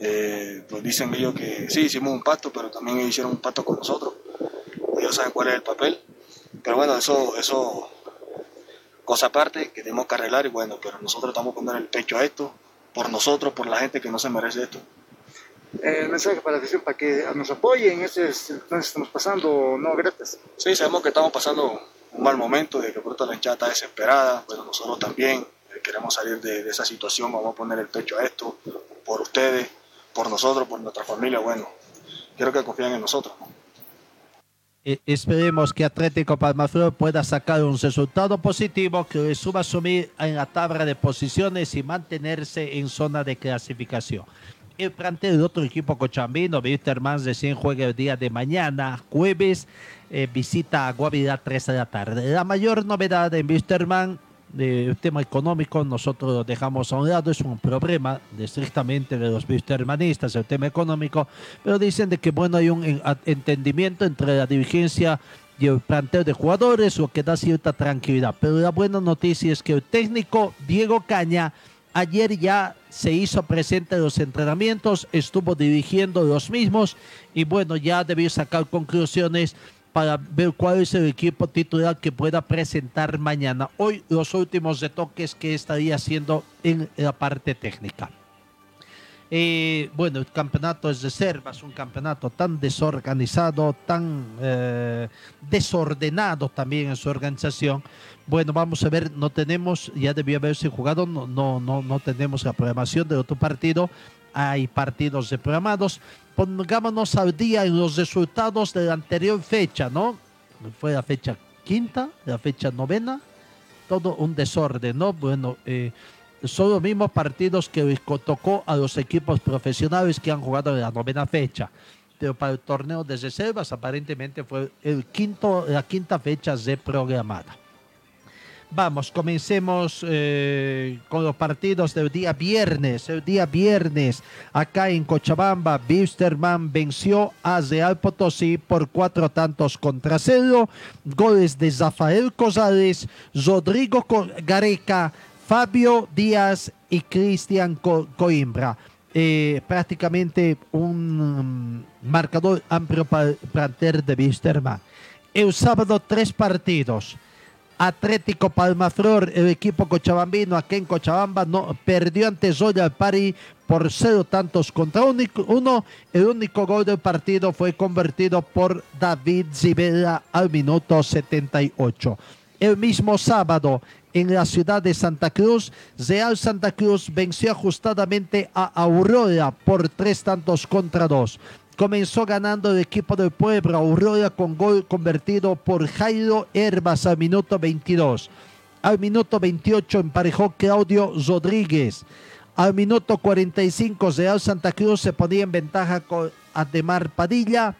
Eh, pues dicen ellos que sí, hicimos un pacto, pero también hicieron un pacto con nosotros. Ellos saben cuál es el papel. Pero bueno, eso, eso, cosa aparte que tenemos que arreglar y bueno, pero nosotros estamos poniendo el pecho a esto, por nosotros, por la gente que no se merece esto. Eh, el mensaje para la afición para que nos apoyen, este entonces estamos pasando no gratis. Sí, sabemos que estamos pasando un mal momento, de que pronto la hinchada está desesperada, pero nosotros también eh, queremos salir de, de esa situación, vamos a poner el pecho a esto, por ustedes, por nosotros, por nuestra familia, bueno, quiero que confíen en nosotros. ¿no? Esperemos que Atlético Palmaflor pueda sacar un resultado positivo que le suba a sumir en la tabla de posiciones y mantenerse en zona de clasificación. El plantel del otro equipo cochambino, Wisterman, recién juega el día de mañana, jueves, eh, visita a Guavirá 3 de la tarde. La mayor novedad en Wisterman, eh, el tema económico, nosotros lo dejamos a un lado, es un problema de, estrictamente de los wistermanistas, el tema económico, pero dicen de que bueno hay un entendimiento entre la dirigencia y el planteo de jugadores, lo que da cierta tranquilidad. Pero la buena noticia es que el técnico Diego Caña ayer ya se hizo presente en los entrenamientos, estuvo dirigiendo los mismos y bueno, ya debió sacar conclusiones para ver cuál es el equipo titular que pueda presentar mañana. Hoy los últimos retoques que estaría haciendo en la parte técnica. Eh, bueno, el campeonato es reservas, un campeonato tan desorganizado, tan eh, desordenado también en su organización. Bueno, vamos a ver, no tenemos, ya debió haberse jugado, no, no, no, tenemos la programación del otro partido. Hay partidos reprogramados. Pongámonos al día en los resultados de la anterior fecha, ¿no? Fue la fecha quinta, la fecha novena, todo un desorden, ¿no? Bueno, eh, son los mismos partidos que tocó a los equipos profesionales que han jugado en la novena fecha. Pero para el torneo de reservas aparentemente fue el quinto, la quinta fecha reprogramada. Vamos, comencemos eh, con los partidos del día viernes. El día viernes, acá en Cochabamba, Wisterman venció a Real Potosí por cuatro tantos contra cero. Goles de Zafael Cosales, Rodrigo Gareca, Fabio Díaz y Cristian Co- Coimbra. Eh, prácticamente un mm, marcador amplio para el plantel de Wisterman. El sábado, tres partidos. Atlético Palmaflor, el equipo cochabambino aquí en Cochabamba, no, perdió ante Royal Party por cero tantos contra uno. El único gol del partido fue convertido por David Zibela al minuto 78. El mismo sábado, en la ciudad de Santa Cruz, Real Santa Cruz venció ajustadamente a Aurora por tres tantos contra dos. Comenzó ganando el equipo del pueblo Aurora con gol convertido por Jairo Herbas al minuto 22. Al minuto 28 emparejó Claudio Rodríguez. Al minuto 45 Real Santa Cruz se ponía en ventaja con Ademar Padilla.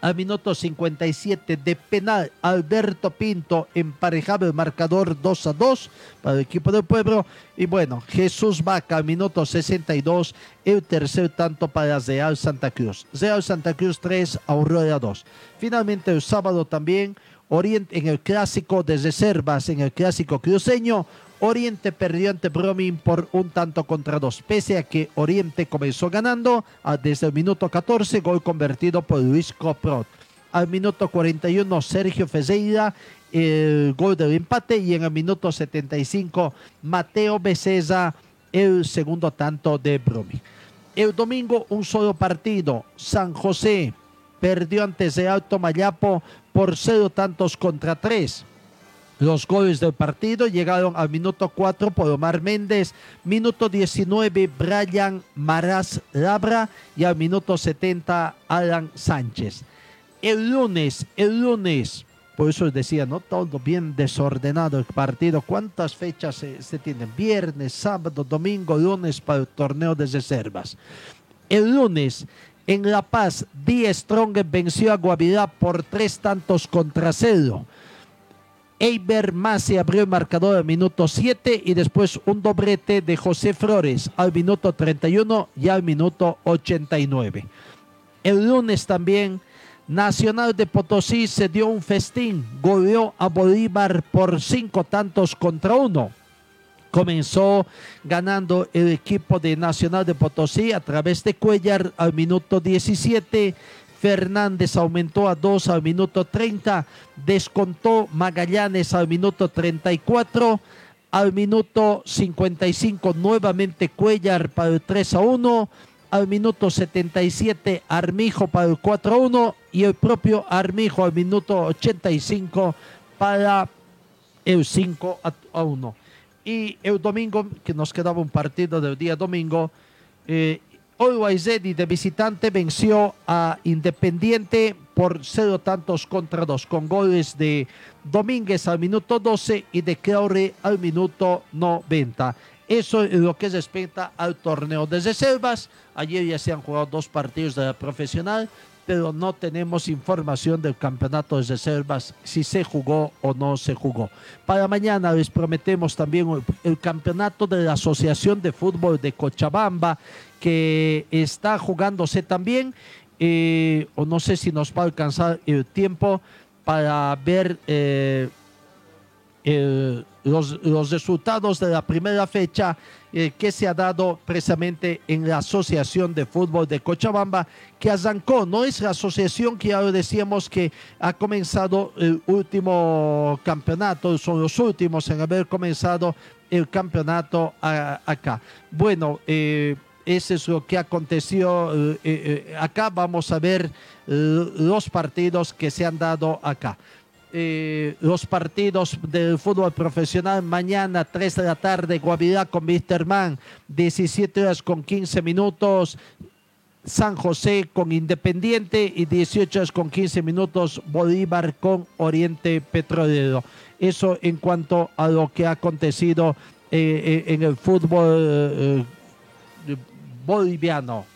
Al minuto 57 de penal, Alberto Pinto emparejaba el marcador 2 a 2 para el equipo del pueblo. Y bueno, Jesús Vaca al minuto 62, el tercer tanto para Real Santa Cruz. Real Santa Cruz 3, Aurora 2. Finalmente el sábado también, Oriente, en el clásico de reservas, en el clásico cruceño, Oriente perdió ante Bromin por un tanto contra dos, pese a que Oriente comenzó ganando ah, desde el minuto 14, gol convertido por Luis Coprot. Al minuto 41, Sergio Ferreira, el gol del empate, y en el minuto 75, Mateo Becesa, el segundo tanto de Bromin. El domingo, un solo partido, San José perdió ante Real Tomayapo por cero tantos contra tres. Los goles del partido llegaron al minuto 4 por Omar Méndez, minuto 19 Brian Maraz Labra y al minuto 70 Alan Sánchez. El lunes, el lunes, por eso decía, ¿no? Todo bien desordenado el partido. ¿Cuántas fechas se, tienen? Viernes, sábado, domingo, lunes para el torneo de reservas. El lunes, en La Paz, Die Strong venció a Guavirá por tres tantos contra cero. Eiber Masi abrió el marcador al minuto 7 y después un doblete de José Flores al minuto 31 y al minuto 89. El lunes también Nacional de Potosí se dio un festín, goleó a Bolívar por cinco tantos contra uno. Comenzó ganando el equipo de Nacional de Potosí a través de Cuellar al minuto 17. Fernández aumentó a 2 al minuto 30. Descontó Magallanes al minuto 34. Al minuto 55 nuevamente Cuellar para el 3 a 1. Al minuto 77 Armijo para el 4 a 1. Y el propio Armijo al minuto 85 para el 5 a 1. Y el domingo, que nos quedaba un partido del día domingo, eh, Always Ready de visitante venció a Independiente por cero tantos contra dos, con goles de Domínguez al minuto 12 y de Claure al minuto 90. Eso es lo que respecta al torneo de reservas. Ayer ya se han jugado dos partidos de la profesional, pero no tenemos información del campeonato de reservas, si se jugó o no se jugó. Para mañana les prometemos también el campeonato de la Asociación de Fútbol de Cochabamba, que está jugándose también, eh, o no sé si nos va a alcanzar el tiempo para ver eh, los, los resultados de la primera fecha eh, que se ha dado precisamente en la Asociación de Fútbol de Cochabamba, que arrancó, no es la asociación que ya decíamos que ha comenzado el último campeonato, son los últimos en haber comenzado el campeonato acá. Bueno, eh, eso es lo que aconteció eh, eh, acá. Vamos a ver eh, los partidos que se han dado acá eh, los partidos del fútbol profesional mañana 3 de la tarde Guavirá con Wisterman 17 horas con 15 minutos San José con Independiente y 18 horas con 15 minutos Bolívar con Oriente Petrolero eso en cuanto a lo que ha acontecido eh, eh, en el fútbol eh, eh, boliviano.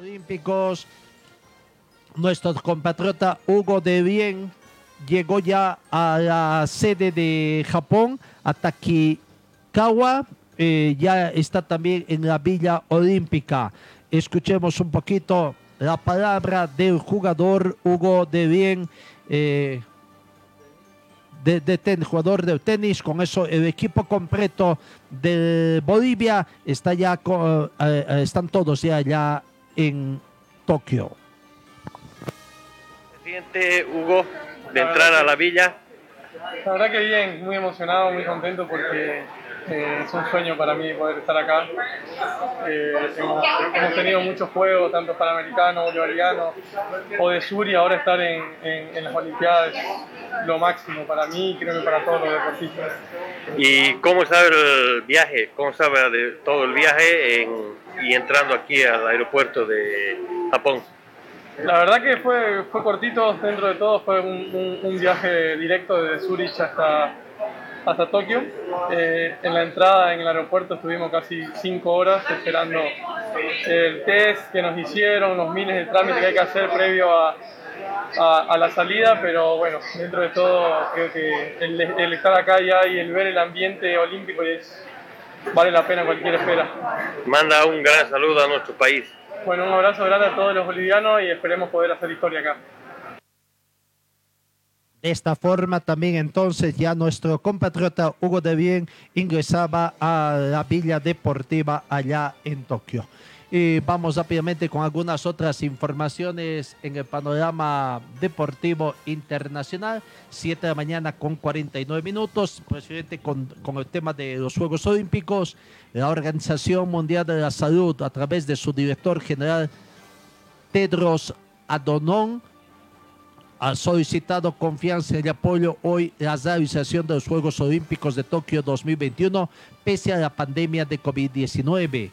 Olímpicos. Nuestro compatriota Hugo de Bien llegó ya a la sede de Japón, a Takikawa. eh, ya está también en la Villa Olímpica. Escuchemos un poquito la palabra del jugador Hugo de Bien. eh, de, ten- jugador de tenis. Con eso, el equipo completo de Bolivia está ya, eh, eh, están todos ya, ya en Tokio. Presidente Hugo, de entrar a la villa. La verdad que bien, muy emocionado, muy contento porque eh, es un sueño para mí poder estar acá. Eh, hemos, hemos tenido muchos juegos, tanto panamericanos, bolivarianos o de sur y ahora estar en, en- en las Olimpiadas es lo máximo para mí y creo que para todos los deportistas. ¿Y cómo sabe el viaje? ¿Cómo sabe de todo el viaje en- y entrando aquí al aeropuerto de Japón? La verdad que fue, fue cortito, dentro de todo fue un, un- un viaje directo desde Zurich hasta, hasta Tokio. Eh, en la entrada en el aeropuerto estuvimos casi cinco horas esperando el test que nos hicieron, los miles de trámites que hay que hacer previo a, a- a la salida, pero bueno, dentro de todo creo que el, el estar acá ya y el ver el ambiente olímpico es, vale la pena cualquier espera. Manda un gran saludo a nuestro país. Bueno, un abrazo grande a todos los bolivianos y esperemos poder hacer historia acá. De esta forma también entonces ya nuestro compatriota Hugo de Bien ingresaba a la Villa Deportiva allá en Tokio. Y vamos rápidamente con algunas otras informaciones en el panorama deportivo internacional. 7 de la mañana con 49 minutos. Presidente, con, con el tema de los Juegos Olímpicos, la Organización Mundial de la Salud, a través de su director general Tedros Adhanom, ha solicitado confianza y apoyo hoy la realización de los Juegos Olímpicos de Tokio 2021 pese a la pandemia de COVID-19.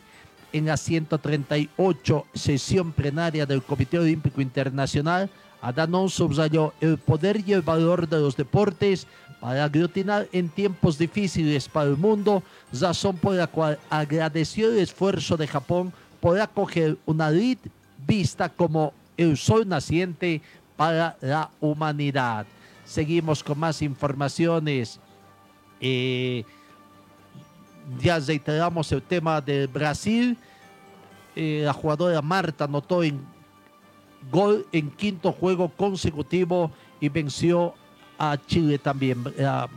En la 138 sesión plenaria del Comité Olímpico Internacional, Adhanom subrayó el poder y el valor de los deportes para aglutinar en tiempos difíciles para el mundo, razón por la cual agradeció el esfuerzo de Japón por acoger una lid vista como el sol naciente para la humanidad. Seguimos con más informaciones. Eh, ya reiteramos el tema del Brasil. Eh, la jugadora Marta anotó en gol en quinto juego consecutivo y venció a Chile también. La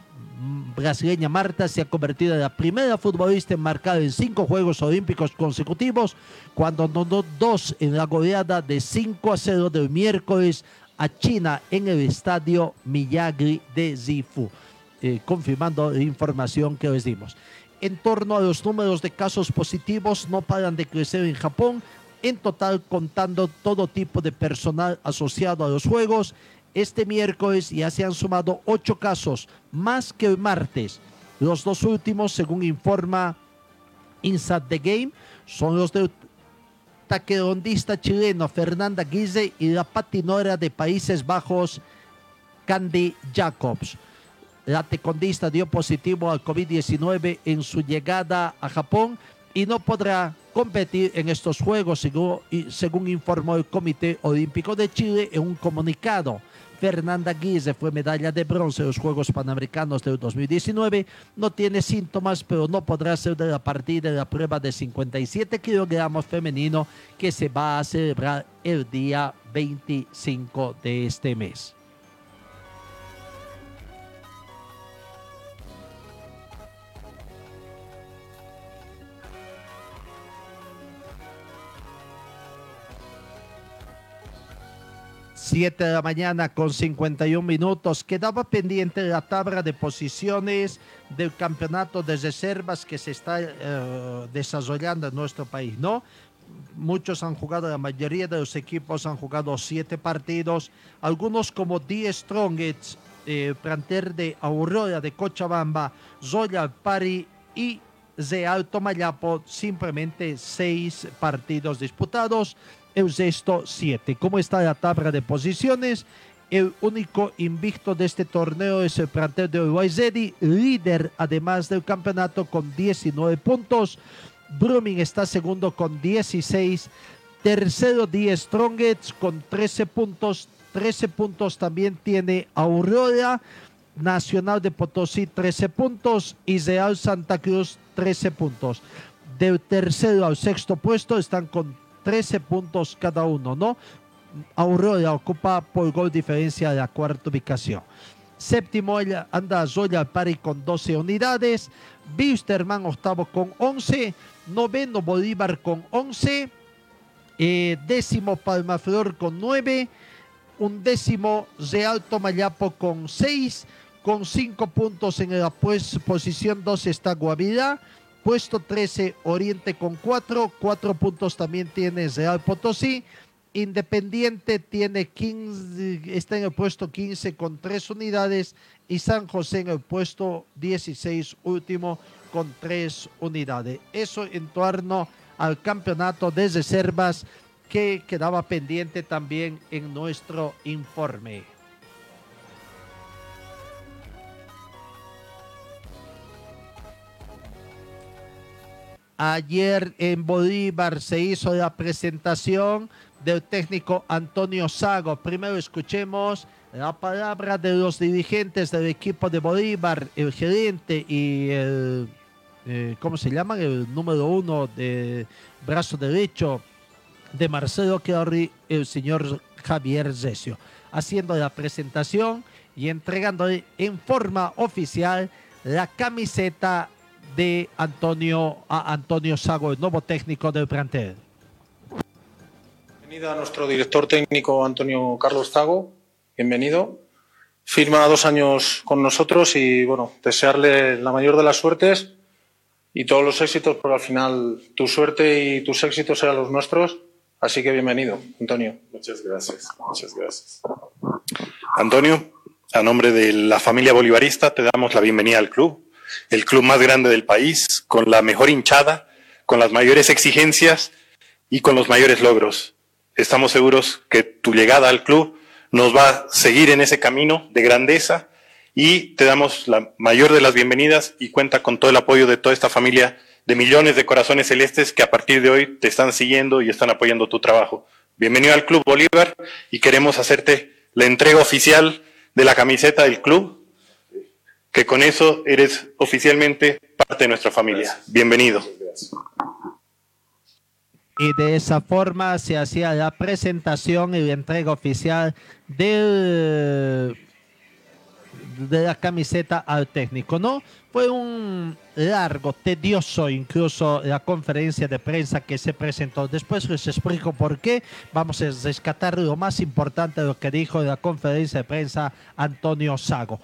brasileña Marta se ha convertido en la primera futbolista en marcar en cinco Juegos Olímpicos consecutivos cuando anotó dos en la goleada de 5 a 0 del miércoles a China en el estadio Miyagi de Zifu, eh, confirmando la información que les dimos. En torno a los números de casos positivos, no paran de crecer en Japón, en total contando todo tipo de personal asociado a los Juegos. Este miércoles ya se han sumado ocho casos, más que el martes. Los dos últimos, según informa Inside the Game, son los del taekwondista chileno Fernanda Guise y la patinora de Países Bajos Candy Jacobs. La taekwondista dio positivo al COVID-19 en su llegada a Japón y no podrá competir en estos Juegos, según, según informó el Comité Olímpico de Chile en un comunicado. Fernanda Guise fue medalla de bronce en los Juegos Panamericanos del 2019. No tiene síntomas, pero no podrá ser de la partida de la prueba de 57 kilogramos femenino que se va a celebrar el día 25 de este mes. Siete de la mañana con 51 minutos. Quedaba pendiente la tabla de posiciones del campeonato de reservas que se está eh, desarrollando en nuestro país, ¿no? muchos han jugado, la mayoría de los equipos han jugado siete partidos. Algunos como Die Strongets, eh, planter de Aurora de Cochabamba, Zoya Pari y de Alto Mayapo, simplemente seis partidos disputados. Sexto, siete. ¿Cómo está la tabla de posiciones? El único invicto de este torneo es el plantel de Uruguay líder además del campeonato con 19 puntos. Brumming está segundo con 16. Tercero, Die Strongets con 13 puntos. 13 puntos también tiene Aurora. Nacional de Potosí 13 puntos. Ideal Santa Cruz 13 puntos. Del tercero al sexto puesto están con 13 puntos cada uno, ¿no? Aurora ocupa por gol diferencia la cuarta ubicación. Séptimo anda Zoya Pari con 12 unidades. Bisterman octavo con 11. Noveno Bolívar con 11. Eh, décimo Palmaflor con 9. Undécimo Real Tomayapo con 6. Con 5 puntos en la pues, posición 12 está Guavirá. Puesto 13 Oriente con 4. 4 puntos también tiene Real Potosí. Independiente tiene 15, está en el puesto 15 con 3 unidades y San José en el puesto 16 último con 3 unidades. Eso en torno al campeonato de reservas que quedaba pendiente también en nuestro informe. Ayer en Bolívar se hizo la presentación del técnico Antonio Sago. Primero escuchemos la palabra de los dirigentes del equipo de Bolívar, el gerente y el, eh, ¿cómo se llama? El número uno de brazo derecho de Marcelo Chiorri, el señor Javier Zesio, haciendo la presentación y entregándole en forma oficial la camiseta de Antonio, a Antonio Sago, el nuevo técnico del plantel. Bienvenida a nuestro director técnico Antonio Carlos Zago. Bienvenido. Firma dos años con nosotros y bueno, desearle la mayor de las suertes y todos los éxitos, porque al final tu suerte y tus éxitos serán los nuestros. Así que bienvenido, Antonio. Muchas gracias, muchas gracias. Antonio, a nombre de la familia bolivarista te damos la bienvenida al club, el club más grande del país, con la mejor hinchada, con las mayores exigencias y con los mayores logros estamos seguros que tu llegada al club nos va a seguir en ese camino de grandeza y te damos la mayor de las bienvenidas y cuenta con todo el apoyo de toda esta familia de millones de corazones celestes que a partir de hoy te están siguiendo y están apoyando tu trabajo. Bienvenido al Club Bolívar y queremos hacerte la entrega oficial de la camiseta del club, que con eso eres oficialmente parte de nuestra familia. Bienvenido. y de esa forma se hacía la presentación y la entrega oficial del, de la camiseta al técnico, ¿no? Fue un largo, tedioso incluso la conferencia de prensa que se presentó. Después les explico por qué. Vamos a rescatar lo más importante de lo que dijo en la conferencia de prensa Antonio Sago.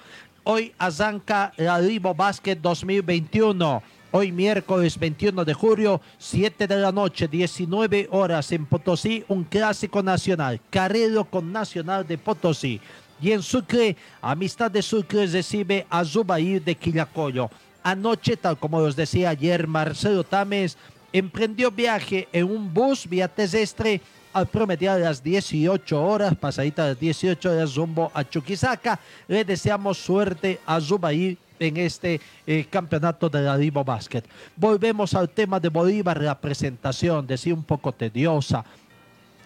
Hoy arranca la Libo Basket 2021. Hoy miércoles 21 de julio, 7 de la noche, 19 horas en Potosí, un clásico nacional, Carrero con Nacional de Potosí. Y en Sucre, Amistad de Sucre recibe a Zubair de Quillacoyo. Anoche, tal como os decía ayer, Marcelo Tames emprendió viaje en un bus vía terrestre al promediar las 18 horas, pasadita las 18 horas rumbo a Chuquisaca. Le deseamos suerte a Zubair en este eh, campeonato de la Libo Basket. Volvemos al tema de Bolívar, la presentación, decía un poco tediosa.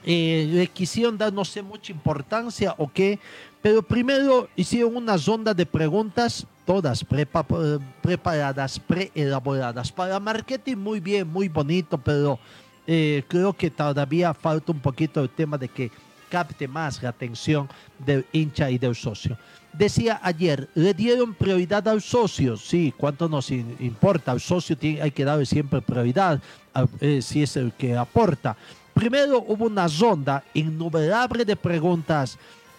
Eh, le quisieron dar no sé mucha importancia o qué, pero primero hicieron una ronda de preguntas, todas prepa- eh, preparadas, preelaboradas. Para marketing muy bien, muy bonito, pero eh, creo que todavía falta un poquito el tema de que capte más la atención del hincha y del socio. Decía ayer, le dieron prioridad al socio. Sí, ¿cuánto nos importa? Al socio tiene- hay que darle siempre prioridad, a- eh, si es el que aporta. Primero hubo una ronda innumerable de preguntas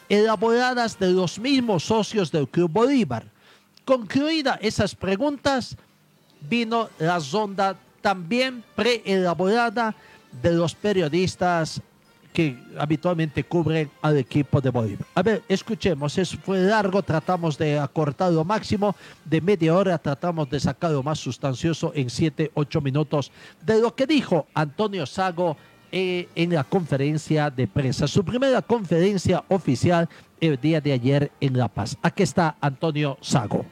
elaboradas de los mismos socios del Club Bolívar. Concluidas esas preguntas, vino la ronda también preelaborada de los periodistas que habitualmente cubren al equipo de Bolívar. A ver, escuchemos, es, fue largo, tratamos de acortar lo máximo, de media hora tratamos de sacar lo más sustancioso en 7, 8 minutos de lo que dijo Antonio Sago eh, en la conferencia de prensa, su primera conferencia oficial el día de ayer en La Paz. Aquí está Antonio Sago.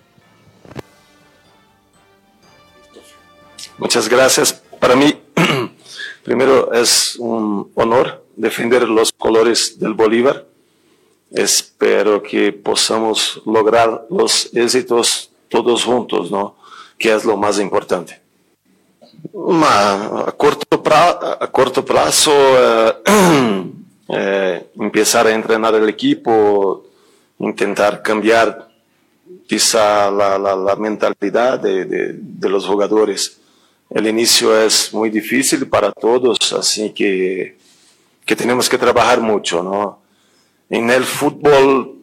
Muchas gracias. Para mí, <clears throat> primero es un honor defender los colores del Bolívar. Espero que podamos lograr los éxitos todos juntos, ¿no? Que es lo más importante. A, corto pra, a corto plazo, <clears throat> empezar a entrenar el equipo, intentar cambiar quizá la, la, mentalidad de, de los jugadores el inicio es muy difícil para todos, así que, que tenemos que trabajar mucho, ¿no? En el fútbol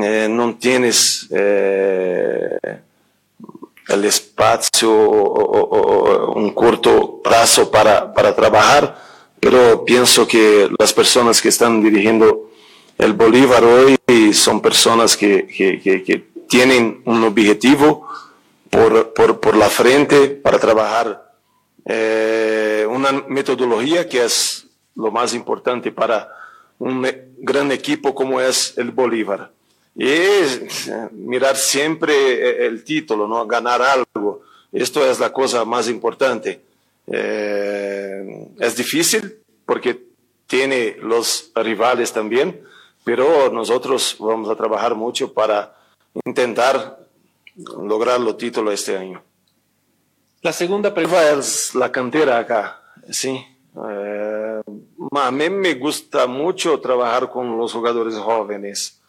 eh, no tienes eh, el espacio o, un corto plazo para, para trabajar, pero pienso que las personas que están dirigiendo el Bolívar hoy son personas que, que, que, que tienen un objetivo por, por, por la frente para trabajar eh, una metodología que es lo más importante para un gran equipo como es el Bolívar. Y mirar siempre el título, ¿no? ganar algo. Esto es la cosa más importante. Eh, es difícil porque tiene los rivales también, pero nosotros vamos a trabajar mucho para intentar lograr los títulos este año. La segunda pregunta es la cantera acá, sí. Eh, a mí me gusta mucho trabajar con los jugadores jóvenes.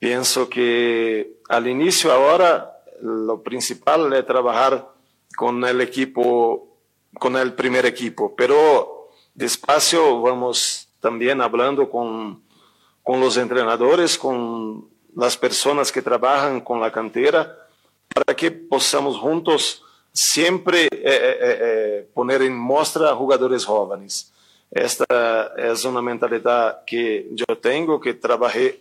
Pienso que al inicio ahora lo principal es trabajar con el equipo, con el primer equipo, pero despacio vamos también hablando con, con los entrenadores, con las personas que trabajan con la cantera, para que podamos juntos siempre eh, eh, eh, poner en muestra a jugadores jóvenes. Esta es una mentalidad que yo tengo, que trabajé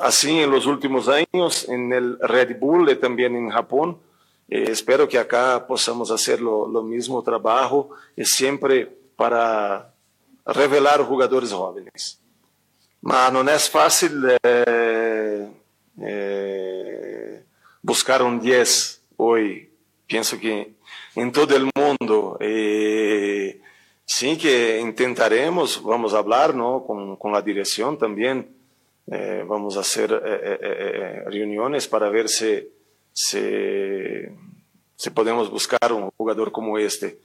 así en los últimos años en el Red Bull y también en Japón. espero que acá podamos hacer lo mismo trabajo y siempre para revelar jugadores jóvenes. Mas no es fácil buscar un 10 hoy. Pienso que en todo el mundo, eh, sí que intentaremos, vamos a hablar ¿no? con, con la dirección también, eh, vamos a hacer eh, reuniones para ver si, si, si, podemos buscar un jugador como este.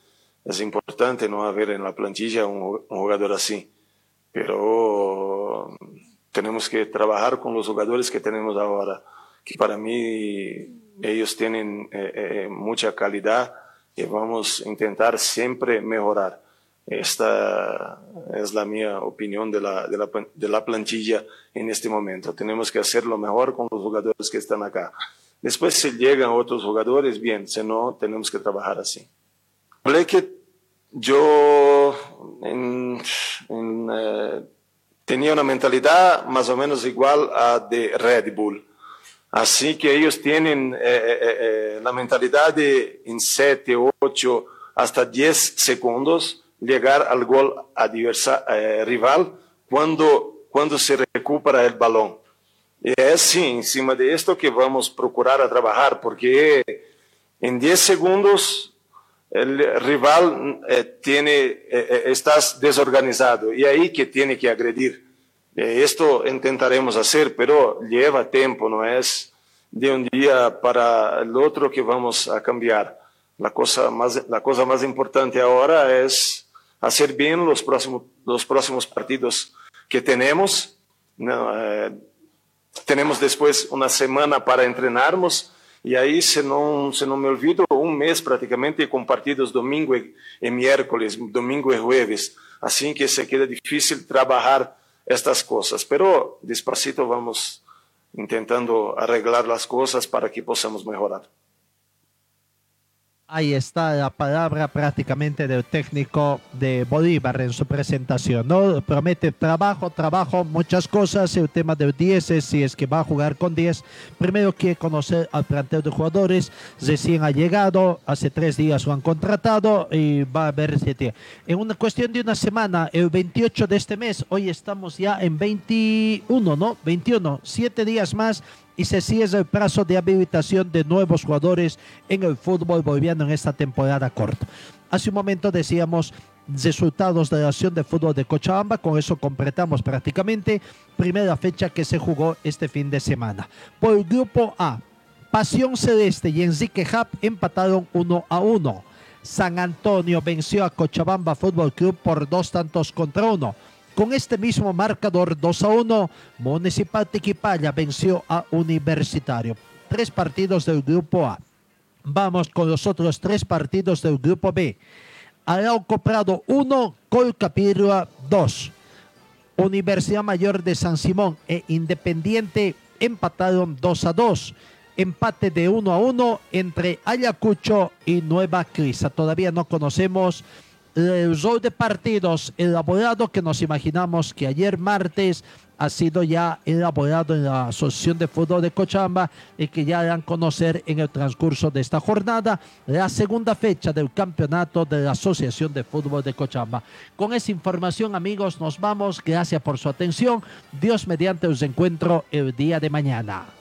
Es importante no haber en la plantilla un, un jugador así, pero tenemos que trabajar con los jugadores que tenemos ahora, que para mí ellos tienen eh, eh, mucha calidad y vamos a intentar siempre mejorar. Esta es la mía opinión de la, de la, de la plantilla en este momento. Tenemos que hacerlo mejor con los jugadores que están acá. Después si llegan otros jugadores, bien, si no, tenemos que trabajar así. Que yo en, en, eh, tenía una mentalidad más o menos igual a de Red Bull. Así que ellos tienen eh, eh, eh, la mentalidad de en 7, 8, hasta 10 segundos llegar al gol adversa, eh, rival cuando, cuando se recupera el balón. Y es sí, encima de esto que vamos a procurar a trabajar, porque en 10 segundos el rival eh, tiene, eh, estás desorganizado y ahí que tiene que agredir. Eh, esto intentaremos hacer, pero lleva tiempo, no es de un día para el otro que vamos a cambiar. La cosa más, la cosa más importante ahora es hacer bien los próximos, los próximos partidos que tenemos. No, eh, tenemos después una semana para entrenarnos y ahí, se no, se no me olvido, un mes prácticamente con partidos domingo y, y miércoles, domingo y jueves. Así que se queda difícil trabajar estas cosas. Pero despacito vamos intentando arreglar las cosas para que podamos mejorar. Ahí está la palabra prácticamente del técnico de Bolívar en su presentación. ¿no? Promete trabajo, trabajo, muchas cosas. El tema del 10 es si es que va a jugar con 10. Primero quiere conocer al plantel de jugadores. Recién ha llegado, hace tres días lo han contratado y va a ver si tiene. En una cuestión de una semana, el 28 de este mes, hoy estamos ya en 21, ¿no? 21, siete días más y se cierra el plazo de habilitación de nuevos jugadores en el fútbol boliviano en esta temporada corta. Hace un momento decíamos resultados de la acción de fútbol de Cochabamba, con eso completamos prácticamente primera fecha que se jugó este fin de semana. Por el grupo A, Pasión Celeste y Enrique Hub empataron 1 a 1. San Antonio venció a Cochabamba Fútbol Club por dos tantos contra uno. Con este mismo marcador 2 a 1, Municipal Tiquipaya venció a Universitario. Tres partidos del grupo A. Vamos con los otros tres partidos del grupo B. Arauco Prado 1, Colcapirua 2. Universidad Mayor de San Simón e Independiente empataron 2 a 2. Empate de 1 a 1 entre Ayacucho y Nueva Crisa. Todavía no conocemos el rol de partidos elaborado que nos imaginamos que ayer martes ha sido ya elaborado en la Asociación de Fútbol de Cochabamba y que ya dan conocer en el transcurso de esta jornada la segunda fecha del campeonato de la Asociación de Fútbol de Cochabamba. Con esa información, amigos, nos vamos. Gracias por su atención. Dios mediante os encuentro el día de mañana.